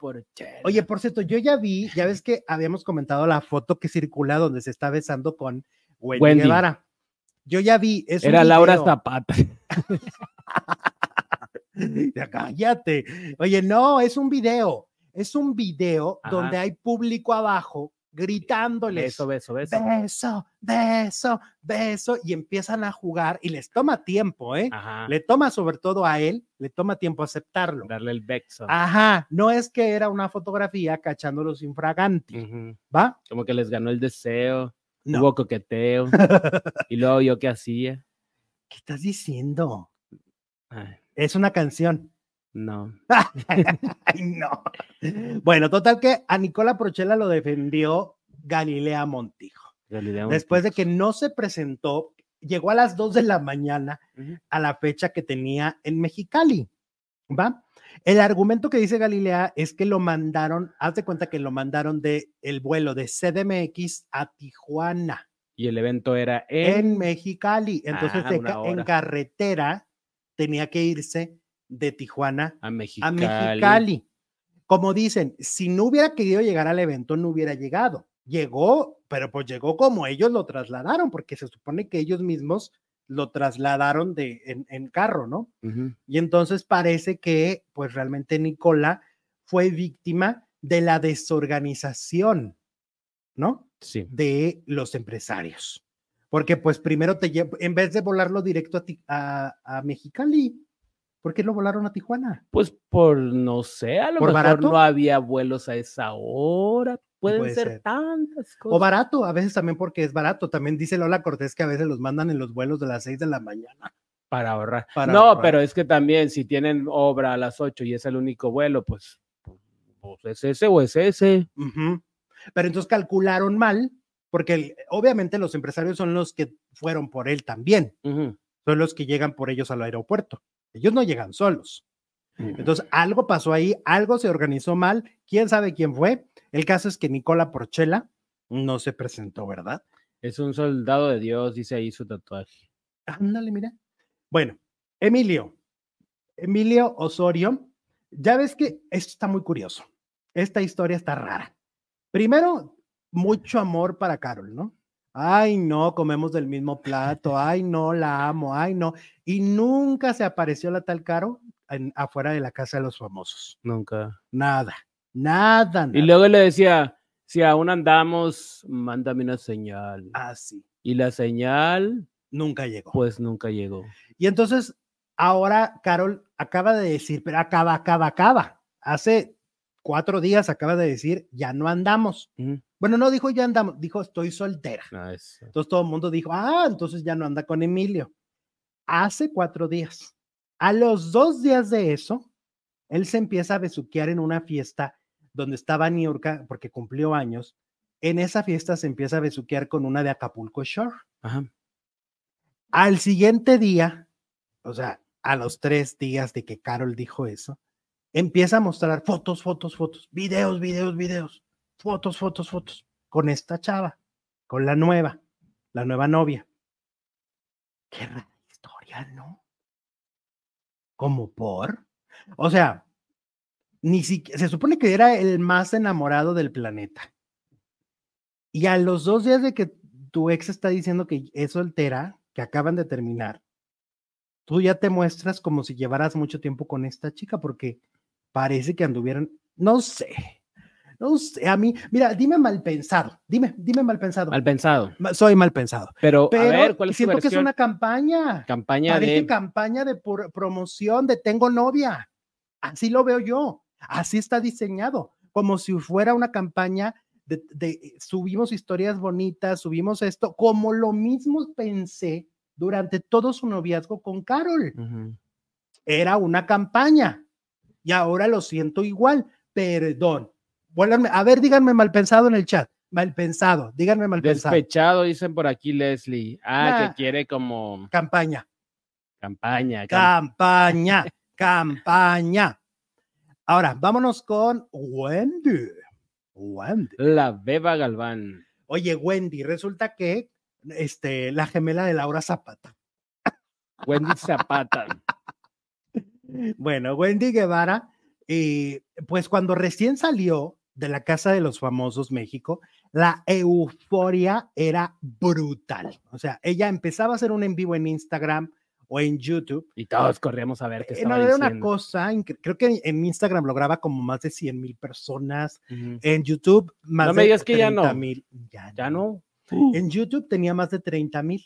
Oye, por cierto, yo ya vi, ya ves que habíamos comentado la foto que circula donde se está besando con Wendy, Wendy. Guevara. Yo ya vi. Es Era Laura. Zapata. [LAUGHS] Ya cállate. Oye, no, es un video. Es un video Ajá. donde hay público abajo gritándoles. Beso, beso, beso. beso, beso, beso, y empiezan a jugar y les toma tiempo, ¿eh? Ajá. Le toma sobre todo a él, le toma tiempo aceptarlo. Darle el beso. Ajá, no es que era una fotografía cachándolos infraganti, Ujú. ¿va? Como que les ganó el deseo. No. Hubo coqueteo. [LAUGHS] y luego yo qué hacía. ¿Qué estás diciendo? Ay, Es una canción. no. [LAUGHS] Ay, no. Bueno, total que a Nicola Prochela lo defendió Galilea Montijo. Después de que no se presentó, llegó a las 2 de la mañana a la fecha que tenía en Mexicali. ¿Va? El argumento que dice Galilea es que lo mandaron, haz de cuenta que lo mandaron de el vuelo de CDMX a Tijuana, Y el evento era en, en, Mexicali. Entonces, Ah, en carretera tenía que irse de Tijuana a a. Mexicali. Como dicen, si no hubiera querido llegar al evento, no hubiera llegado. Llegó, pero pues llegó como ellos lo trasladaron, porque se supone que ellos mismos lo trasladaron de, en, en carro, ¿no? Y entonces parece que, pues realmente Nicola fue víctima de la desorganización, ¿no? Sí. De los empresarios. Porque pues primero te lle- en vez de volarlo directo a, Ti- a, a Mexicali, ¿por qué lo volaron a Tijuana? Pues por, no sé, a lo ¿Por mejor barato? no había vuelos a esa hora. Pueden Puede ser, ser. tantas O cosas. barato, a veces también porque es barato. También dice Lola Cortés que a veces los mandan en los vuelos de las 6 de la mañana. para ahorrar. Para no, ahorrar. pero es que también si tienen obra a las 8 y es el único vuelo, pues, pues es ese o es ese. Pero entonces calcularon mal, porque el- obviamente los empresarios son los que fueron por él también. Son los que llegan por ellos al aeropuerto. Ellos no llegan solos. Entonces, algo pasó ahí, algo se organizó mal, quién sabe quién fue. El caso es que Nicola Porchela no se presentó, ¿verdad? Es un soldado de Dios, dice ahí su tatuaje. Ándale, mira. Bueno, Emilio, Emilio Osorio, ya ves que esto está muy curioso. Esta historia está rara. Primero, mucho amor para Carol, ¿no? Ay, no, comemos del mismo plato. [LAUGHS] Ay, no, la amo. Ay, no. Y nunca se apareció la tal Caro en- afuera de la casa de los famosos. Nunca. Nada, nada, nada. Y luego le decía, si aún andamos, mándame una señal. Así, Y la señal, nunca llegó. pues nunca llegó. Y entonces, ahora Carol acaba de decir, pero acaba, acaba, acaba. Hace cuatro días acaba de decir, ya no andamos. Bueno, no dijo ya andamos, dijo estoy soltera. Ah. Entonces todo el mundo dijo, ah, entonces ya no anda con Emilio. Hace cuatro días. A los dos días de eso, él se empieza a besuquear en una fiesta donde estaba Niurka, porque cumplió años. En esa fiesta se empieza a besuquear con una de Acapulco Shore. Ajá. Al siguiente día, o sea, a los tres días de que Carol dijo eso, empieza a mostrar fotos, fotos, fotos, videos, videos, videos, fotos, fotos, fotos, con esta chava, con la nueva, la nueva novia. Qué rara historia, ¿no? Como por. O sea, ni siquiera, se supone que era el más enamorado del planeta. Y a los dos días de que tu ex está diciendo que es soltera, que acaban de terminar, tú ya te muestras como si llevaras mucho tiempo con esta chica, porque parece que anduvieran, no sé, no sé, a mí, mira, dime mal pensado, dime, dime mal pensado. Mal pensado. Soy mal pensado. Pero, Pero a ver, ¿cuál es tu siento que es una campaña. campaña Parece de... campaña de por- promoción de tengo novia. Así lo veo yo. Así está diseñado. Como si fuera una campaña de, de- subimos historias bonitas, subimos esto, como lo mismo pensé durante todo su noviazgo con Carol. Era una campaña. Y ahora lo siento igual. Perdón. Vuélvanme- a ver, díganme mal pensado en el chat. Mal pensado. Díganme mal pensado. Despechado, dicen por aquí Leslie. Ah, Nah. que quiere como Campaña. campaña. cam- Campaña, campaña. Ahora, vámonos con Wendy. Wendy. La Beba Galván. Oye, Wendy, resulta que este, la gemela de Laura Zapata. Wendy Zapata. [LAUGHS] Bueno, Wendy Guevara, eh, pues cuando recién salió de la Casa de los Famosos México, la euforia era brutal. O sea, ella empezaba a hacer un en vivo en Instagram o en YouTube Y todos corríamos a ver qué Eh, estaba no, era una cosa, creo que en Instagram lo graba como más de 100 mil personas, en YouTube más No me de digas que ya no. 30,000. Ya, Ya no. En YouTube tenía más de 30 mil.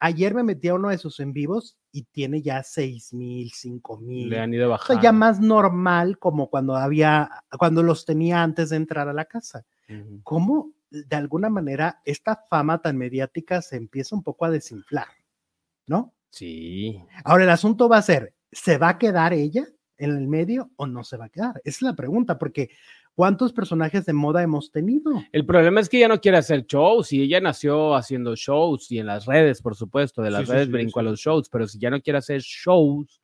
Ayer me metí a uno de sus en vivos y tiene ya 6 mil, 5 mil. Le han ido O sea, bajando. ya más normal como cuando había, cuando los tenía antes de entrar a la casa. Ujú. ¿Cómo de alguna manera esta fama tan mediática se empieza un poco a desinflar? ¿No? Sí. Ahora el asunto va a ser, ¿se va a quedar ella en el medio o no se va a quedar? Esa es la pregunta, porque ¿cuántos personajes de moda hemos tenido? El problema es que ella no quiere hacer shows y ella nació haciendo shows y en las redes, por supuesto, de las Sí, redes sí, brincó sí, a los shows, pero si ya no quiere hacer shows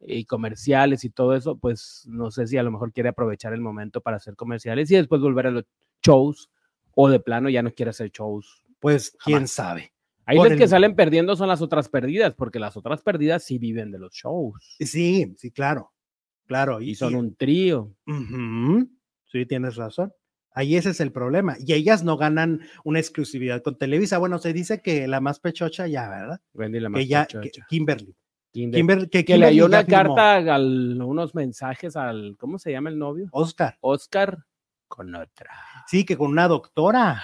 y comerciales y todo eso, pues no sé si a lo mejor quiere aprovechar el momento para hacer comerciales y después volver a los shows o de plano ya no quiere hacer shows. Pues quién sabe. Ahí las que salen perdiendo son las otras perdidas, porque las otras perdidas sí viven de los shows Sí, sí, claro, claro. y son un trío. Sí, tienes razón. Ahí ese es el problema. Y ellas no ganan una exclusividad con Televisa. Bueno, se dice que la más pechocha ya, ¿verdad? Wendy la más Que ya, que- pechocha. Kimberly. Kinder. Kimber- que que le Kimberly dio una carta, al, unos mensajes al, ¿cómo se llama el novio? Oscar. Oscar con otra. Sí, que con una doctora.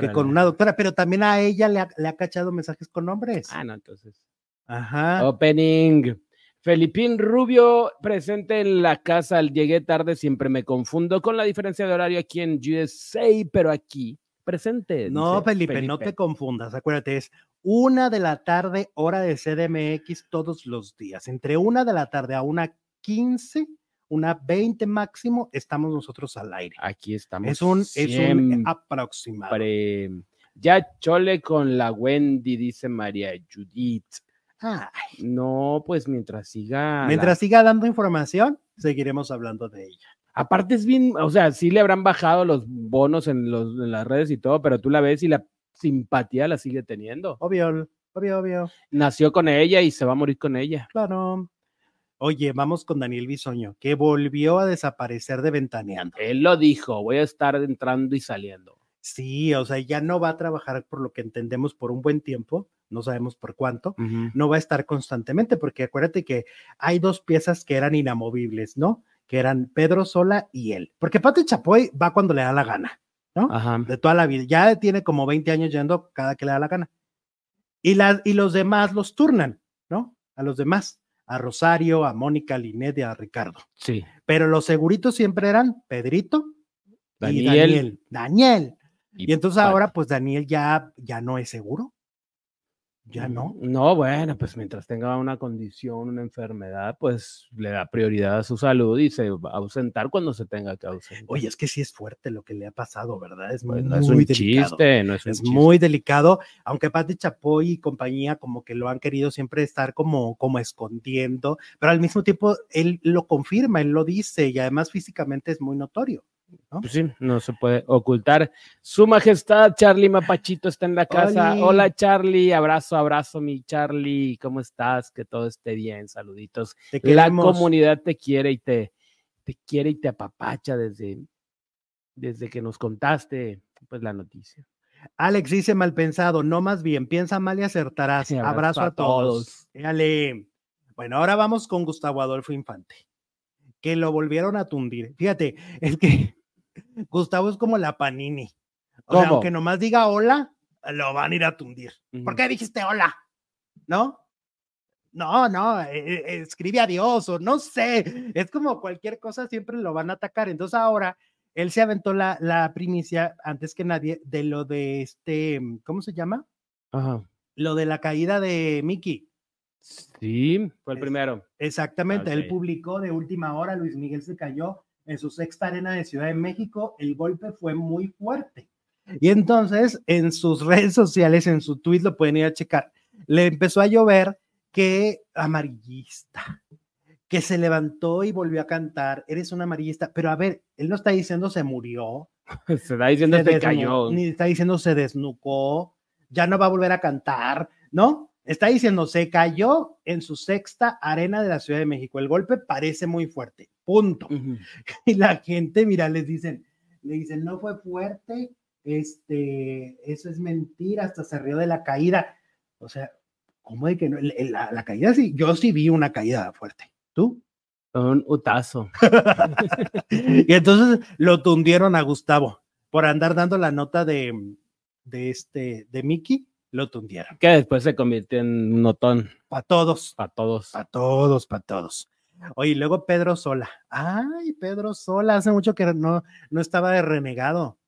Que con una doctora, pero también a ella le ha, le ha cachado mensajes con hombres. Ah, no, entonces. Ajá. Opening. Felipín Rubio presente en la casa. Llegué tarde, siempre me confundo con la diferencia de horario aquí en USA, pero aquí presente. No, dice Felipe, no te confundas. Acuérdate, es una de la tarde, hora de CDMX todos los días. Entre una de la tarde a una 15, una 20 máximo, estamos nosotros al aire. Aquí estamos. Es un, es un aproximado. Ya chole con la Wendy, dice María Judith. Ay, No, pues mientras siga. la- mientras siga dando información, seguiremos hablando de ella. Aparte es bien, o sea, sí le habrán bajado los bonos en, los, en las redes y todo, pero tú la ves y la simpatía la sigue teniendo. Obvio, obvio, obvio. Nació con ella y se va a morir con ella. Claro. Oye, vamos con Daniel Bisoño, que volvió a desaparecer de Ventaneando. Él lo dijo, voy a estar entrando y saliendo. Sí, o sea, ya no va a trabajar por lo que entendemos por un buen tiempo, no sabemos por cuánto, no va a estar constantemente, porque acuérdate que hay dos piezas que eran inamovibles, ¿no? Que eran Pedro Sola y él. Porque Pati Chapoy va cuando le da la gana, ¿no? Ajá. De toda la vida. Ya tiene como 20 años yendo cada que le da la gana. Y, las y los demás los turnan, ¿no? A los demás, a Rosario, a Mónica, a Linet y a Ricardo. Sí. Pero los seguritos siempre eran Pedrito y Daniel. Daniel. Daniel. Y, entonces ahora, pues Daniel ya, ya no es seguro. Ya no. No, bueno, pues mientras tenga una condición, una enfermedad, pues le da prioridad a su salud y se va a ausentar cuando se tenga que ausentar. Oye, es que sí es fuerte lo que le ha pasado, ¿verdad? Es Pues muy, no es un delicado. chiste, no es un Es chiste. muy delicado, aunque Pati Chapoy y compañía como que lo han querido siempre estar como, como escondiendo, pero al mismo tiempo él lo confirma, él lo dice y además físicamente es muy notorio. Pues sí, no se puede ocultar. Su majestad, Charlie Mapachito, está en la casa. Oli. Hola, Charlie. Abrazo, abrazo, mi Charlie. ¿Cómo estás? Que todo esté bien. Saluditos. La comunidad te quiere y te, te quiere y te apapacha desde, desde que nos contaste pues la noticia. Alex dice mal pensado, no más bien, piensa mal y acertarás. [LAUGHS] Sí, Abrazo a todos. Éale. Bueno, ahora vamos con Gustavo Adolfo Infante, que lo volvieron a tundir. Fíjate, es que Gustavo es como la panini. O sea, ¿Cómo? aunque nomás diga hola, lo van a ir a tundir. ¿Por qué dijiste hola? ¿No? No, no, eh, eh, escribe adiós o no sé. Es como cualquier cosa, siempre lo van a atacar. Entonces ahora él se aventó la, la primicia antes que nadie de lo de este, ¿cómo se llama? Ajá. Lo de la caída de Mickey. Sí, fue el primero. Exactamente, él Ok. publicó de última hora, Luis Miguel se cayó en su sexta arena de Ciudad de México, el golpe fue muy fuerte. Y entonces en sus redes sociales, en su tweet, lo pueden ir a checar, le empezó a llover que amarillista, que se levantó y volvió a cantar, eres un amarillista, pero a ver, él no está diciendo se murió, [LAUGHS] Se está diciendo se se cayó. ni está diciendo se desnucó, ya no va a volver a cantar, ¿no? Está diciendo se cayó en su sexta arena de la Ciudad de México. El golpe parece muy fuerte. Punto. [LAUGHS] Y la gente, mira, les dicen, le dicen, no fue fuerte, este, eso es mentira, hasta se rió de la caída. O sea, ¿cómo de que no? La caída sí, yo sí vi una caída fuerte. ¿Tú? Un utazo. [LAUGHS] y entonces lo tundieron a Gustavo por andar dando la nota de, de este, de Mickey, lo tundieron. Que después se convirtió en un notón Para todos, para todos. para todos, para todos. Oye, y luego Pedro Sola. Ay, Pedro Sola, hace mucho que no, no estaba de renegado.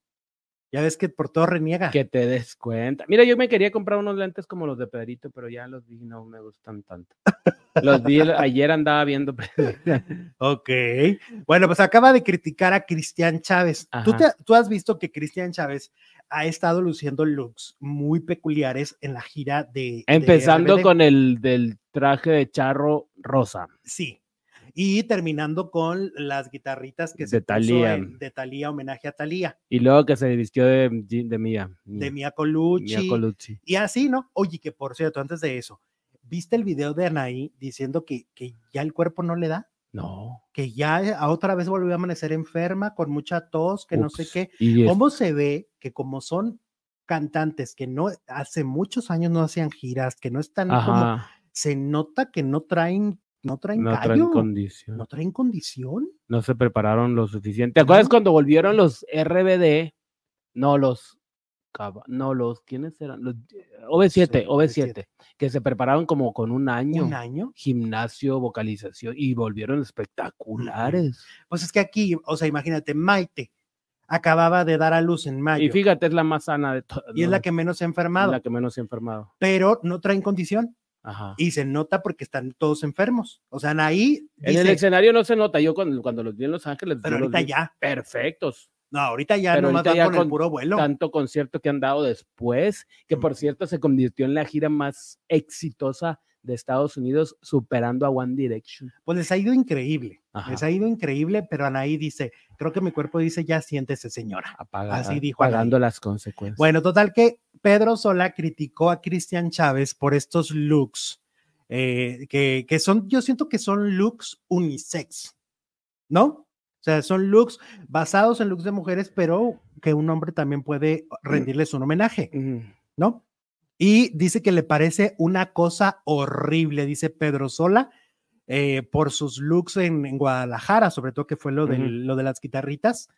Ya ves que por todo reniega. Que te des cuenta. Mira, yo me quería comprar unos lentes como los de Pedrito, pero ya los vi, no me gustan tanto. Los vi, ayer andaba viendo. [LAUGHS] Ok. Bueno, pues acaba de criticar a Cristian Chávez. ¿Tú, te- tú has visto que Cristian Chávez ha estado luciendo looks muy peculiares en la gira de. Empezando con el del traje de charro rosa. Sí. Y terminando con las guitarritas que De se puso Thalía. en- de Talía, homenaje a Talía, Y luego que se vistió de, de Mía. de Mia Mía Colucci. Colucci. Y así, ¿no? Oye, que por cierto, antes de eso, ¿viste el video de Anaí diciendo que, que ya el cuerpo no le da? No. Que ya eh, a otra vez volvió a amanecer enferma, con mucha tos, que no sé qué. Y ¿Cómo se ve que como son cantantes que no hace muchos años no hacían giras, que no están como, se nota que no traen, no traen no traen callo, condición. no traen condición. no se prepararon lo suficiente. ¿Te acuerdas No. cuando volvieron los RBD? No, los. Cava- No, los. ¿Quiénes eran? Los OV7, Sí, OV7, que se prepararon como con un año. Un año. Gimnasio, vocalización y volvieron espectaculares. Pues es que aquí, o sea, imagínate, Maite acababa de dar a luz en mayo Y fíjate, es la más sana de todas. y es la que menos se ha enfermado, la que menos se ha enfermado. pero no traen condición Ajá. y se nota porque están todos enfermos. O sea, ahí en el escenario no se nota. Yo cuando, cuando los vi en Los Ángeles, pero los ahorita ya, perfectos. No, ahorita ya Pero nomás ahorita ya con el con puro vuelo. tanto concierto que han dado después, que por cierto se convirtió en la gira más exitosa de Estados Unidos, superando a One Direction. Pues les ha ido increíble, Ajá. les ha ido increíble, pero Anaí dice, creo que mi cuerpo dice, ya siéntese señora. Apaga- Así dijo pagando las consecuencias. Bueno, total que Pedro Sola criticó a Cristian Chávez por estos looks eh, que, que son, yo siento que son looks unisex, ¿no? O sea, son looks basados en looks de mujeres, pero que un hombre también puede rendirles un homenaje. ¿no? Y dice que le parece una cosa horrible, dice Pedro Sola, eh, por sus looks en, en Guadalajara, sobre todo que fue lo, del- lo de las guitarritas.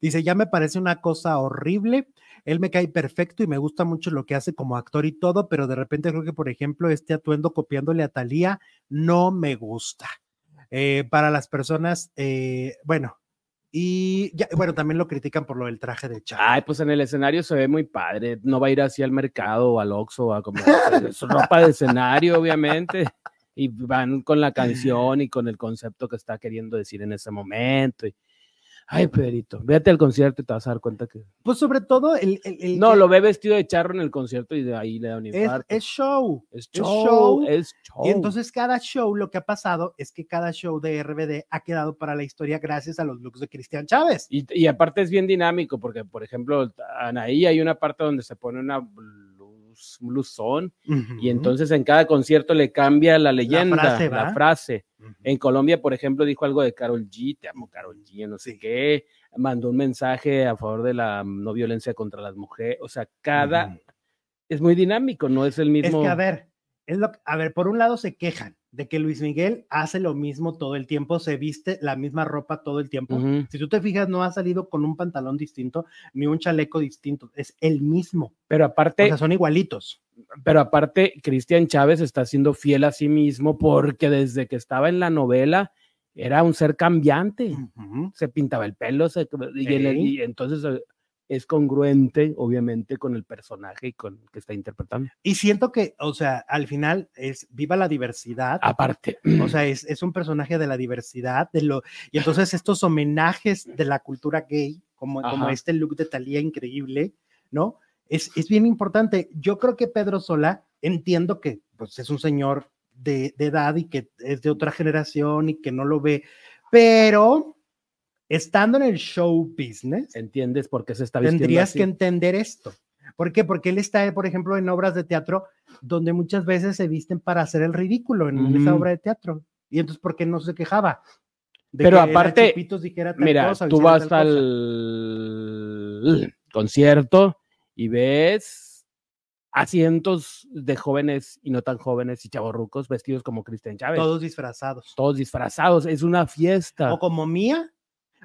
Dice, ya me parece una cosa horrible. Él me cae perfecto y me gusta mucho lo que hace como actor y todo, pero de repente creo que, por ejemplo, este atuendo copiándole a Thalía no me gusta. Eh, para las personas, eh, bueno, y ya, bueno, también lo critican por lo del traje de Chava. Ay, pues en el escenario se ve muy padre. No va a ir así al mercado o al Oxxo a como es ropa de escenario, obviamente. Y van con la canción y con el concepto que está queriendo decir en ese momento. y- Ay, Pedrito, véate al concierto y te vas a dar cuenta que. Pues sobre todo el, el- el No, que lo ve vestido de charro en el concierto y de ahí le da un infarto. es show. Es show, es show. Y entonces cada show, lo que ha pasado es que cada show de RBD ha quedado para la historia gracias a los looks de Cristian Chávez. Y, y aparte es bien dinámico, porque, por ejemplo, Anaí hay una parte donde se pone una bluz, un blusón y entonces en cada concierto le cambia la leyenda, la frase. En Colombia, por ejemplo, dijo algo de Carol G, te amo Carol G, no sé qué, mandó un mensaje a favor de la no violencia contra las mujeres, o sea, cada, es muy dinámico, no es el Es mismo. que, a ver, es lo, a ver, por un lado se quejan de que Luis Miguel hace lo mismo todo el tiempo, se viste la misma ropa todo el tiempo. Si tú te fijas, no ha salido con un pantalón distinto ni un chaleco distinto, es el mismo. Pero O aparte, sea, son igualitos. pero aparte, Cristian Chávez está siendo fiel a sí mismo porque desde que estaba en la novela era un ser cambiante. Se pintaba el pelo, se- y, el- y entonces eh, es congruente, obviamente, con el personaje y con que está interpretando. Y siento que, o sea, al final es viva la diversidad. Aparte, O sea, es, es un personaje de la diversidad, de lo, y entonces estos homenajes de la cultura gay, como, como este look de Talía increíble, ¿no? Es, es bien importante. Yo creo que Pedro Sola, entiendo que pues, es un señor de, de edad y que es de otra generación y que no lo ve, pero estando en el show business, ¿entiendes por qué se está vistiendo tendrías así? que entender esto. ¿Por qué? Porque él está, por ejemplo, en obras de teatro donde muchas veces se visten para hacer el ridículo en esa obra de teatro. Y entonces, ¿por qué no se quejaba? De Pero que aparte, dijera tal Mira, cosa tú vas tal al concierto y ves a cientos de jóvenes y no tan jóvenes y chavorrucos vestidos como Cristian Chávez, todos, Todos disfrazados. disfrazados, es una fiesta. O como mía.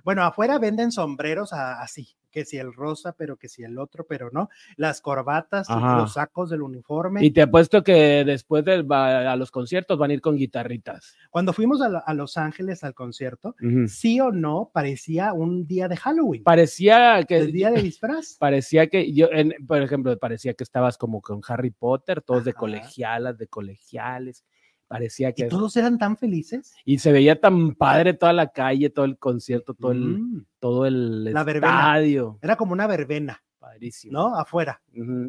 Bueno, afuera venden sombreros así, que si el rosa, pero que si el otro, pero no. Las corbatas, Ajá. los sacos del uniforme. Y te apuesto que después de va- a los conciertos van a ir con guitarritas. Cuando fuimos a, a Los Ángeles al concierto, sí o no, parecía un día de Halloween. Parecía que el día de [LAUGHS] disfraz. parecía que yo, en- por ejemplo, parecía que estabas como con Harry Potter, todos de colegialas, de colegiales. Parecía que Y todos eran tan felices. y se veía tan padre toda la calle, todo el concierto, todo el Mm. todo el La verbena. estadio. Era como una verbena, Padrísimo. ¿no? Afuera.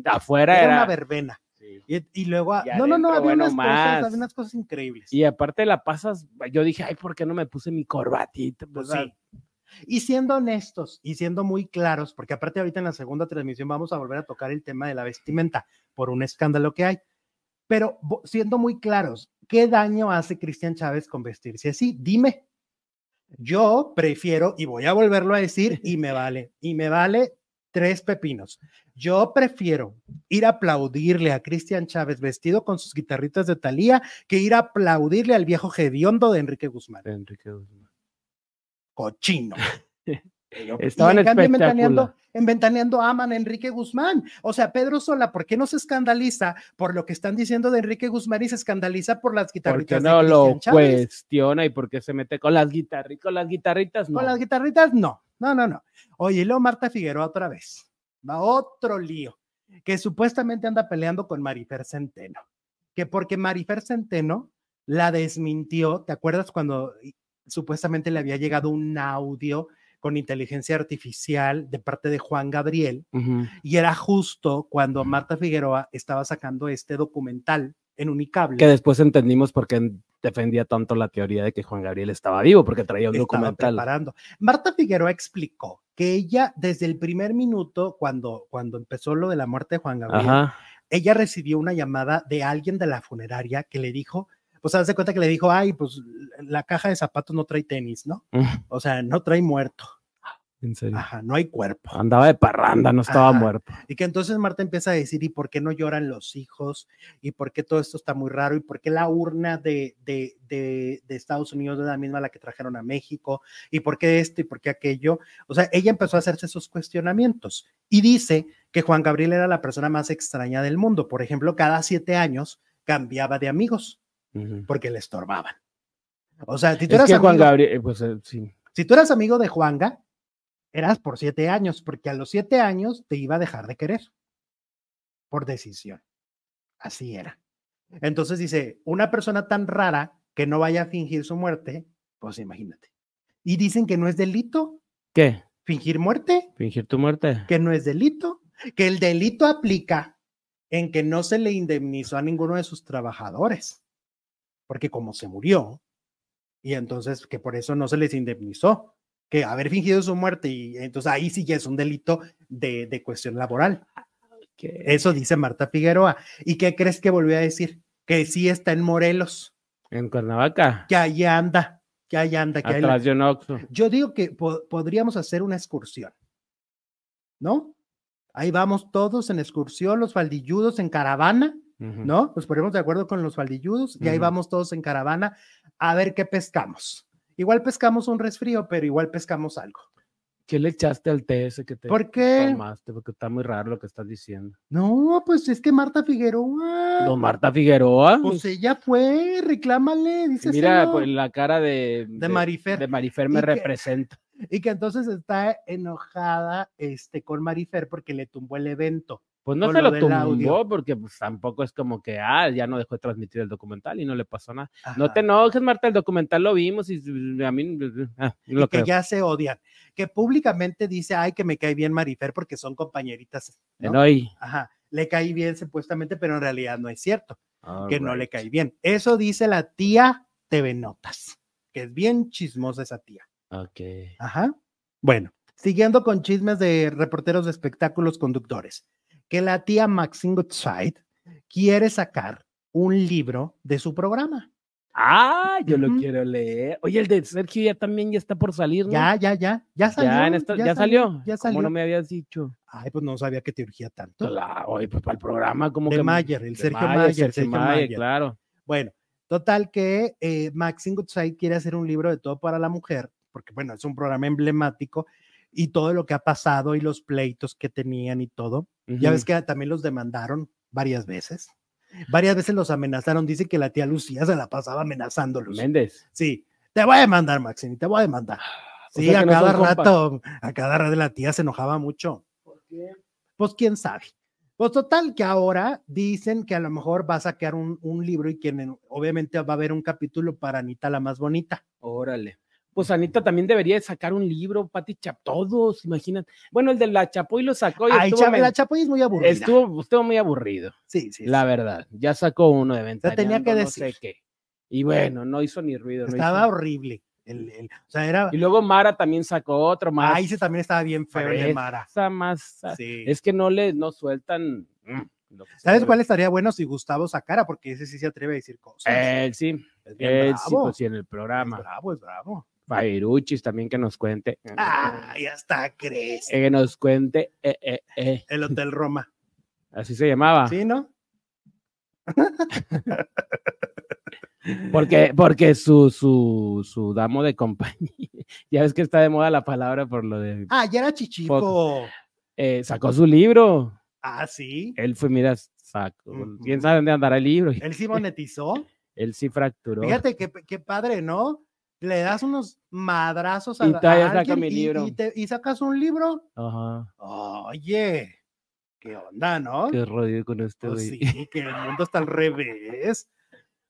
Afuera Era, era. una verbena. sí. Y, y luego, no, no, no, había bueno, unas cosas, había unas cosas increíbles. Y aparte la pasas, yo dije, ay, ¿por qué no me puse mi corbatita? Pues sí. Y siendo honestos y siendo muy claros, porque aparte ahorita en la segunda transmisión vamos a volver a tocar el tema de la vestimenta por un escándalo que hay. Pero siendo muy claros, ¿qué daño hace Cristian Chávez con vestirse así? Dime. Yo prefiero, y voy a volverlo a decir, y me vale, y me vale tres pepinos. Yo prefiero ir a aplaudirle a Cristian Chávez vestido con sus guitarritas de Talía que ir a aplaudirle al viejo hediondo de Enrique Guzmán. Enrique Guzmán. Cochino. [LAUGHS] Estaban y en cambio. Ventaneando, en Ventaneando aman a Enrique Guzmán. O sea, Pedro Sola, ¿por qué no se escandaliza por lo que están diciendo de Enrique Guzmán y se escandaliza por las ¿Por qué guitarritas no de lo cuestiona y por qué se mete con las guitarritas? Con las guitarritas, no. Con las guitarritas, no. No, no, no. Oye, y luego Marta Figueroa otra vez. Va otro lío. Que supuestamente anda peleando con Marifer Centeno. Que porque Marifer Centeno la desmintió. ¿Te acuerdas cuando supuestamente le había llegado un audio con inteligencia artificial de parte de Juan Gabriel? Y era justo cuando Marta Figueroa estaba sacando este documental en Unicable. Que después entendimos por qué defendía tanto la teoría de que Juan Gabriel estaba vivo, porque traía un estaba documental. preparando. Marta Figueroa explicó que ella desde el primer minuto, cuando, cuando empezó lo de la muerte de Juan Gabriel, Ajá. ella recibió una llamada de alguien de la funeraria que le dijo, pues haz de cuenta que le dijo, ay, pues la caja de zapatos no trae tenis, ¿no? O sea, no trae muerto. En serio. Ajá, no hay cuerpo. Andaba de parranda, no estaba Ajá. muerto. Y que entonces Marta empieza a decir, ¿y por qué no lloran los hijos? ¿Y por qué todo esto está muy raro? ¿Y por qué la urna de, de, de, de Estados Unidos es la misma a la que trajeron a México? ¿Y por qué esto? ¿Y por qué aquello? O sea, ella empezó a hacerse esos cuestionamientos y dice que Juan Gabriel era la persona más extraña del mundo. Por ejemplo, cada siete años cambiaba de amigos porque le estorbaban. O sea, si tú, Es eras que Juan Gabriel, eh, pues eh, sí. si tú eras amigo de Juanga, eras por siete años, porque a los siete años te iba a dejar de querer por decisión. Así era. Entonces dice, una persona tan rara que no vaya a fingir su muerte, pues imagínate. Y dicen que no es delito ¿Qué? fingir muerte, ¿Fingir tu muerte? que no es delito, que el delito aplica en que no se le indemnizó a ninguno de sus trabajadores, porque como se murió, y entonces que por eso no se les indemnizó, que haber fingido su muerte, y entonces ahí sí ya es un delito de, de cuestión laboral. Eso dice Marta Figueroa. ¿Y qué crees que volvió a decir? Que sí está en Morelos, En Cuernavaca. que allí anda, que allá anda, que la- Atrás de Oxxo. yo digo que po- podríamos hacer una excursión, ¿no? Ahí vamos todos en excursión, los faldilludos en caravana. ¿no? Nos ponemos de acuerdo con los faldilludos y ahí vamos todos en caravana a ver qué pescamos. Igual pescamos un resfrío, pero igual pescamos algo. ¿Qué le echaste al té ese que te ¿Por qué? tomaste? Porque está muy raro lo que estás diciendo. No, pues es que Marta Figueroa, Don Marta Figueroa. pues ella fue, reclámale, dice Mira, pues la cara de, De Marifer. De Marifer me Y que- representa. y que entonces está enojada este, con Marifer porque le tumbó el evento. Pues no se lo lo del tumbó audio. porque pues, tampoco es como que, ah, ya no dejó de transmitir el documental y no le pasó nada. No te enojes, Marta, el documental lo vimos y a mí ah, no y lo que creo. ya se odian, que públicamente dice, ay, que me cae bien Marifer porque son compañeritas. ¿no? En hoy. Ajá, le cae bien supuestamente, pero en realidad no es cierto, que no le cae bien. Eso dice la tía TV Notas, que es bien chismosa esa tía. Ok. Ajá. Bueno, siguiendo con chismes de reporteros de espectáculos conductores, que la tía Maxine Goodside quiere sacar un libro de su programa. Ah, yo lo quiero leer. Oye, el de Sergio ya también ya está por salir, ¿no? Ya, ya, ya, ya salió. ya, en esta- ya salió. Ya ¿Cómo salió. no me habías dicho? Ay, pues no sabía que te urgía tanto. Claro, oye, pues para el programa, como De que. Mayer, el de Sergio Mayer, Mayer, Sergio Sergio Mayer, Mayer. claro. Bueno, total que eh, Maxine Goodside quiere hacer un libro de todo para la mujer, porque bueno, es un programa emblemático y todo lo que ha pasado y los pleitos que tenían y todo. Ya ves que también los demandaron varias veces. Varias veces los amenazaron. Dice que la tía Lucía se la pasaba amenazándolos. Méndez. Sí, te voy a demandar, Maxine, te voy a demandar. O Sí, sea a no cada compas. rato, a cada rato la tía se enojaba mucho. ¿Por qué? Pues quién sabe. Pues total, que ahora dicen que a lo mejor va a sacar un, un libro y que en- obviamente va a haber un capítulo para Anita la más bonita. Órale. Pues Anita también debería de sacar un libro, Pati Chap, todos, imaginan. Bueno, el de la Chapoy lo sacó y Ay, estuvo, Cha- men- la Chapoy es muy aburrida. estuvo, estuvo muy aburrido, sí, sí. la sí. verdad. Ya sacó uno de venta. tenía que no sé decir. qué. Y bueno, no hizo ni ruido. no Estaba hizo- horrible. El, el- o sea, era. Y luego Mara también sacó otro más. Ahí sí también estaba bien feo el de Mara. más. Sí. Es que no le no sueltan. mm, se ¿Sabes cuál estaría bueno si Gustavo sacara? Porque ese sí se atreve a decir cosas. Él sí, es bien él sí, pues sí, en el Es programa. bravo, es bravo. Bairuchis también que nos cuente. Ah, ya está, crees. Que nos cuente. eh, eh, eh. El Hotel Roma. Así se llamaba. ¿Sí, no? [LAUGHS] Porque, porque su, su, su damo de compañía, [LAUGHS] ya ves que está de moda la palabra por lo de, Ah, ya era Chichico. eh, sacó su libro. Ah, sí. Él fue, mira, sacó, quién sabe dónde andará el libro. Él sí monetizó. [LAUGHS] Él sí fracturó. Fíjate qué, qué padre, ¿no? Le das unos madrazos a, Y a saca alguien mi y- libro. Y, te- y sacas un libro. Ajá. Oye, qué onda, ¿no? Qué rollo con este Pues sí, que el mundo está al revés.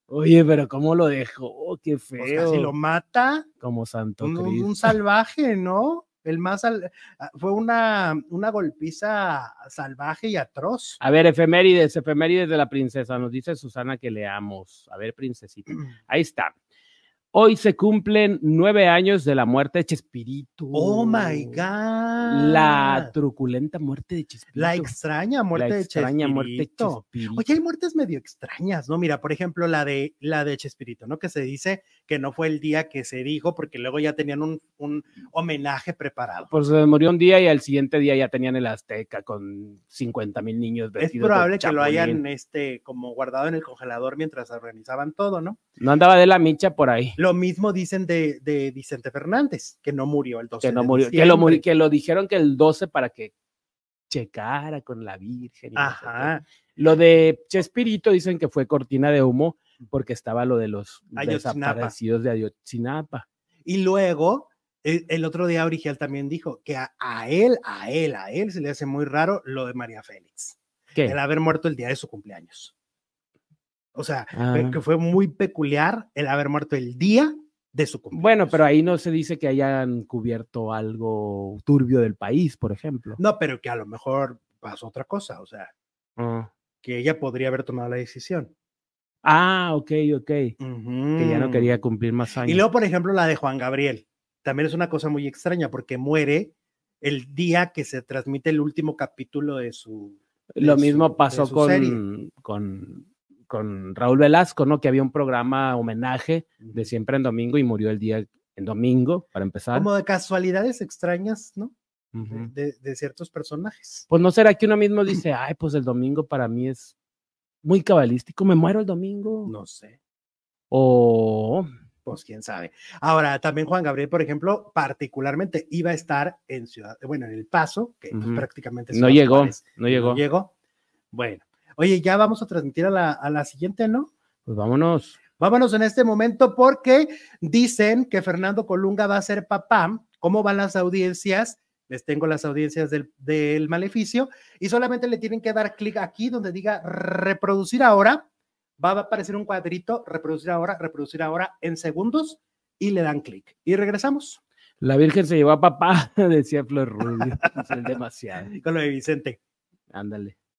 Oye, pero cómo lo dejó, qué Pues feo. casi lo mata. Como Santo Un, Cristo. un salvaje, ¿no? El más ah, fue una, una golpiza salvaje y atroz. A ver, efemérides, efemérides de la princesa. Nos dice Susana que leamos. A ver, princesita. [CLEARS THROAT] Ahí está. Hoy se cumplen nueve años de la muerte de Chespirito. Oh my God. La truculenta muerte de Chespirito. La extraña muerte La de extraña muerte de Chespirito. Chespirito. Oye, hay muertes medio extrañas, ¿no? Mira, por ejemplo, la de la de Chespirito, ¿no? Que se dice que no fue el día que se dijo, porque luego ya tenían un, un homenaje preparado. Pues se murió un día y al siguiente día ya tenían el Azteca con 50 mil niños Es vestidos de probable que lo hayan este, como guardado en el congelador mientras organizaban todo, ¿no? No andaba de la micha por ahí. Lo mismo dicen de, de Vicente Fernández, que no murió el 12 Que, no murió, que, lo, que lo dijeron que el 12 para que checara con la Virgen. y no sé qué. Ajá. Lo de Chespirito dicen que fue cortina de humo porque estaba lo de los Ayotzinapa. desaparecidos de Ayotzinapa. Y luego, el, el otro día Origial también dijo que a, a él, a él, a él se le hace muy raro lo de María Félix, ¿Qué? el haber muerto el día de su cumpleaños. O sea, Ah. que- que fue muy peculiar el haber muerto el día de su cumpleaños. Bueno, pero ahí no se dice que hayan cubierto algo turbio del país, por ejemplo. No, pero que a lo mejor pasó otra cosa, o sea, Ah. que ella podría haber tomado la decisión. Ah, ok, ok. Que ya no quería cumplir más años. Y luego, por ejemplo, la de Juan Gabriel. También es una cosa muy extraña porque muere el día que se transmite el último capítulo de su. de Lo mismo pasó su serie. con, con, con Raúl Velasco, ¿no? Que había un programa homenaje de siempre en domingo y murió el día en domingo, para empezar. Como de casualidades extrañas, ¿no? De, de ciertos personajes. Pues no será que uno mismo dice, ay, pues el domingo para mí es muy cabalístico, me muero el domingo. No sé, O pues quién sabe. Ahora, también Juan Gabriel, por ejemplo, particularmente iba a estar en Ciudad, bueno, en El Paso, que pues, prácticamente no llegó, Juárez, no llegó. llegó. Bueno, oye, ya vamos a transmitir a la, a la siguiente, ¿no? Pues vámonos. Vámonos en este momento porque dicen que Fernando Colunga va a ser papá. ¿Cómo van las audiencias? Les tengo las audiencias del, del maleficio y solamente le tienen que dar clic aquí donde diga reproducir ahora. Va a aparecer un cuadrito, reproducir ahora, reproducir ahora en segundos y le dan clic. Y regresamos La Virgen se llevó a papá, [LAUGHS] decía Flor Rubio. [LAUGHS] Es demasiado. con lo de Vicente. Ándale.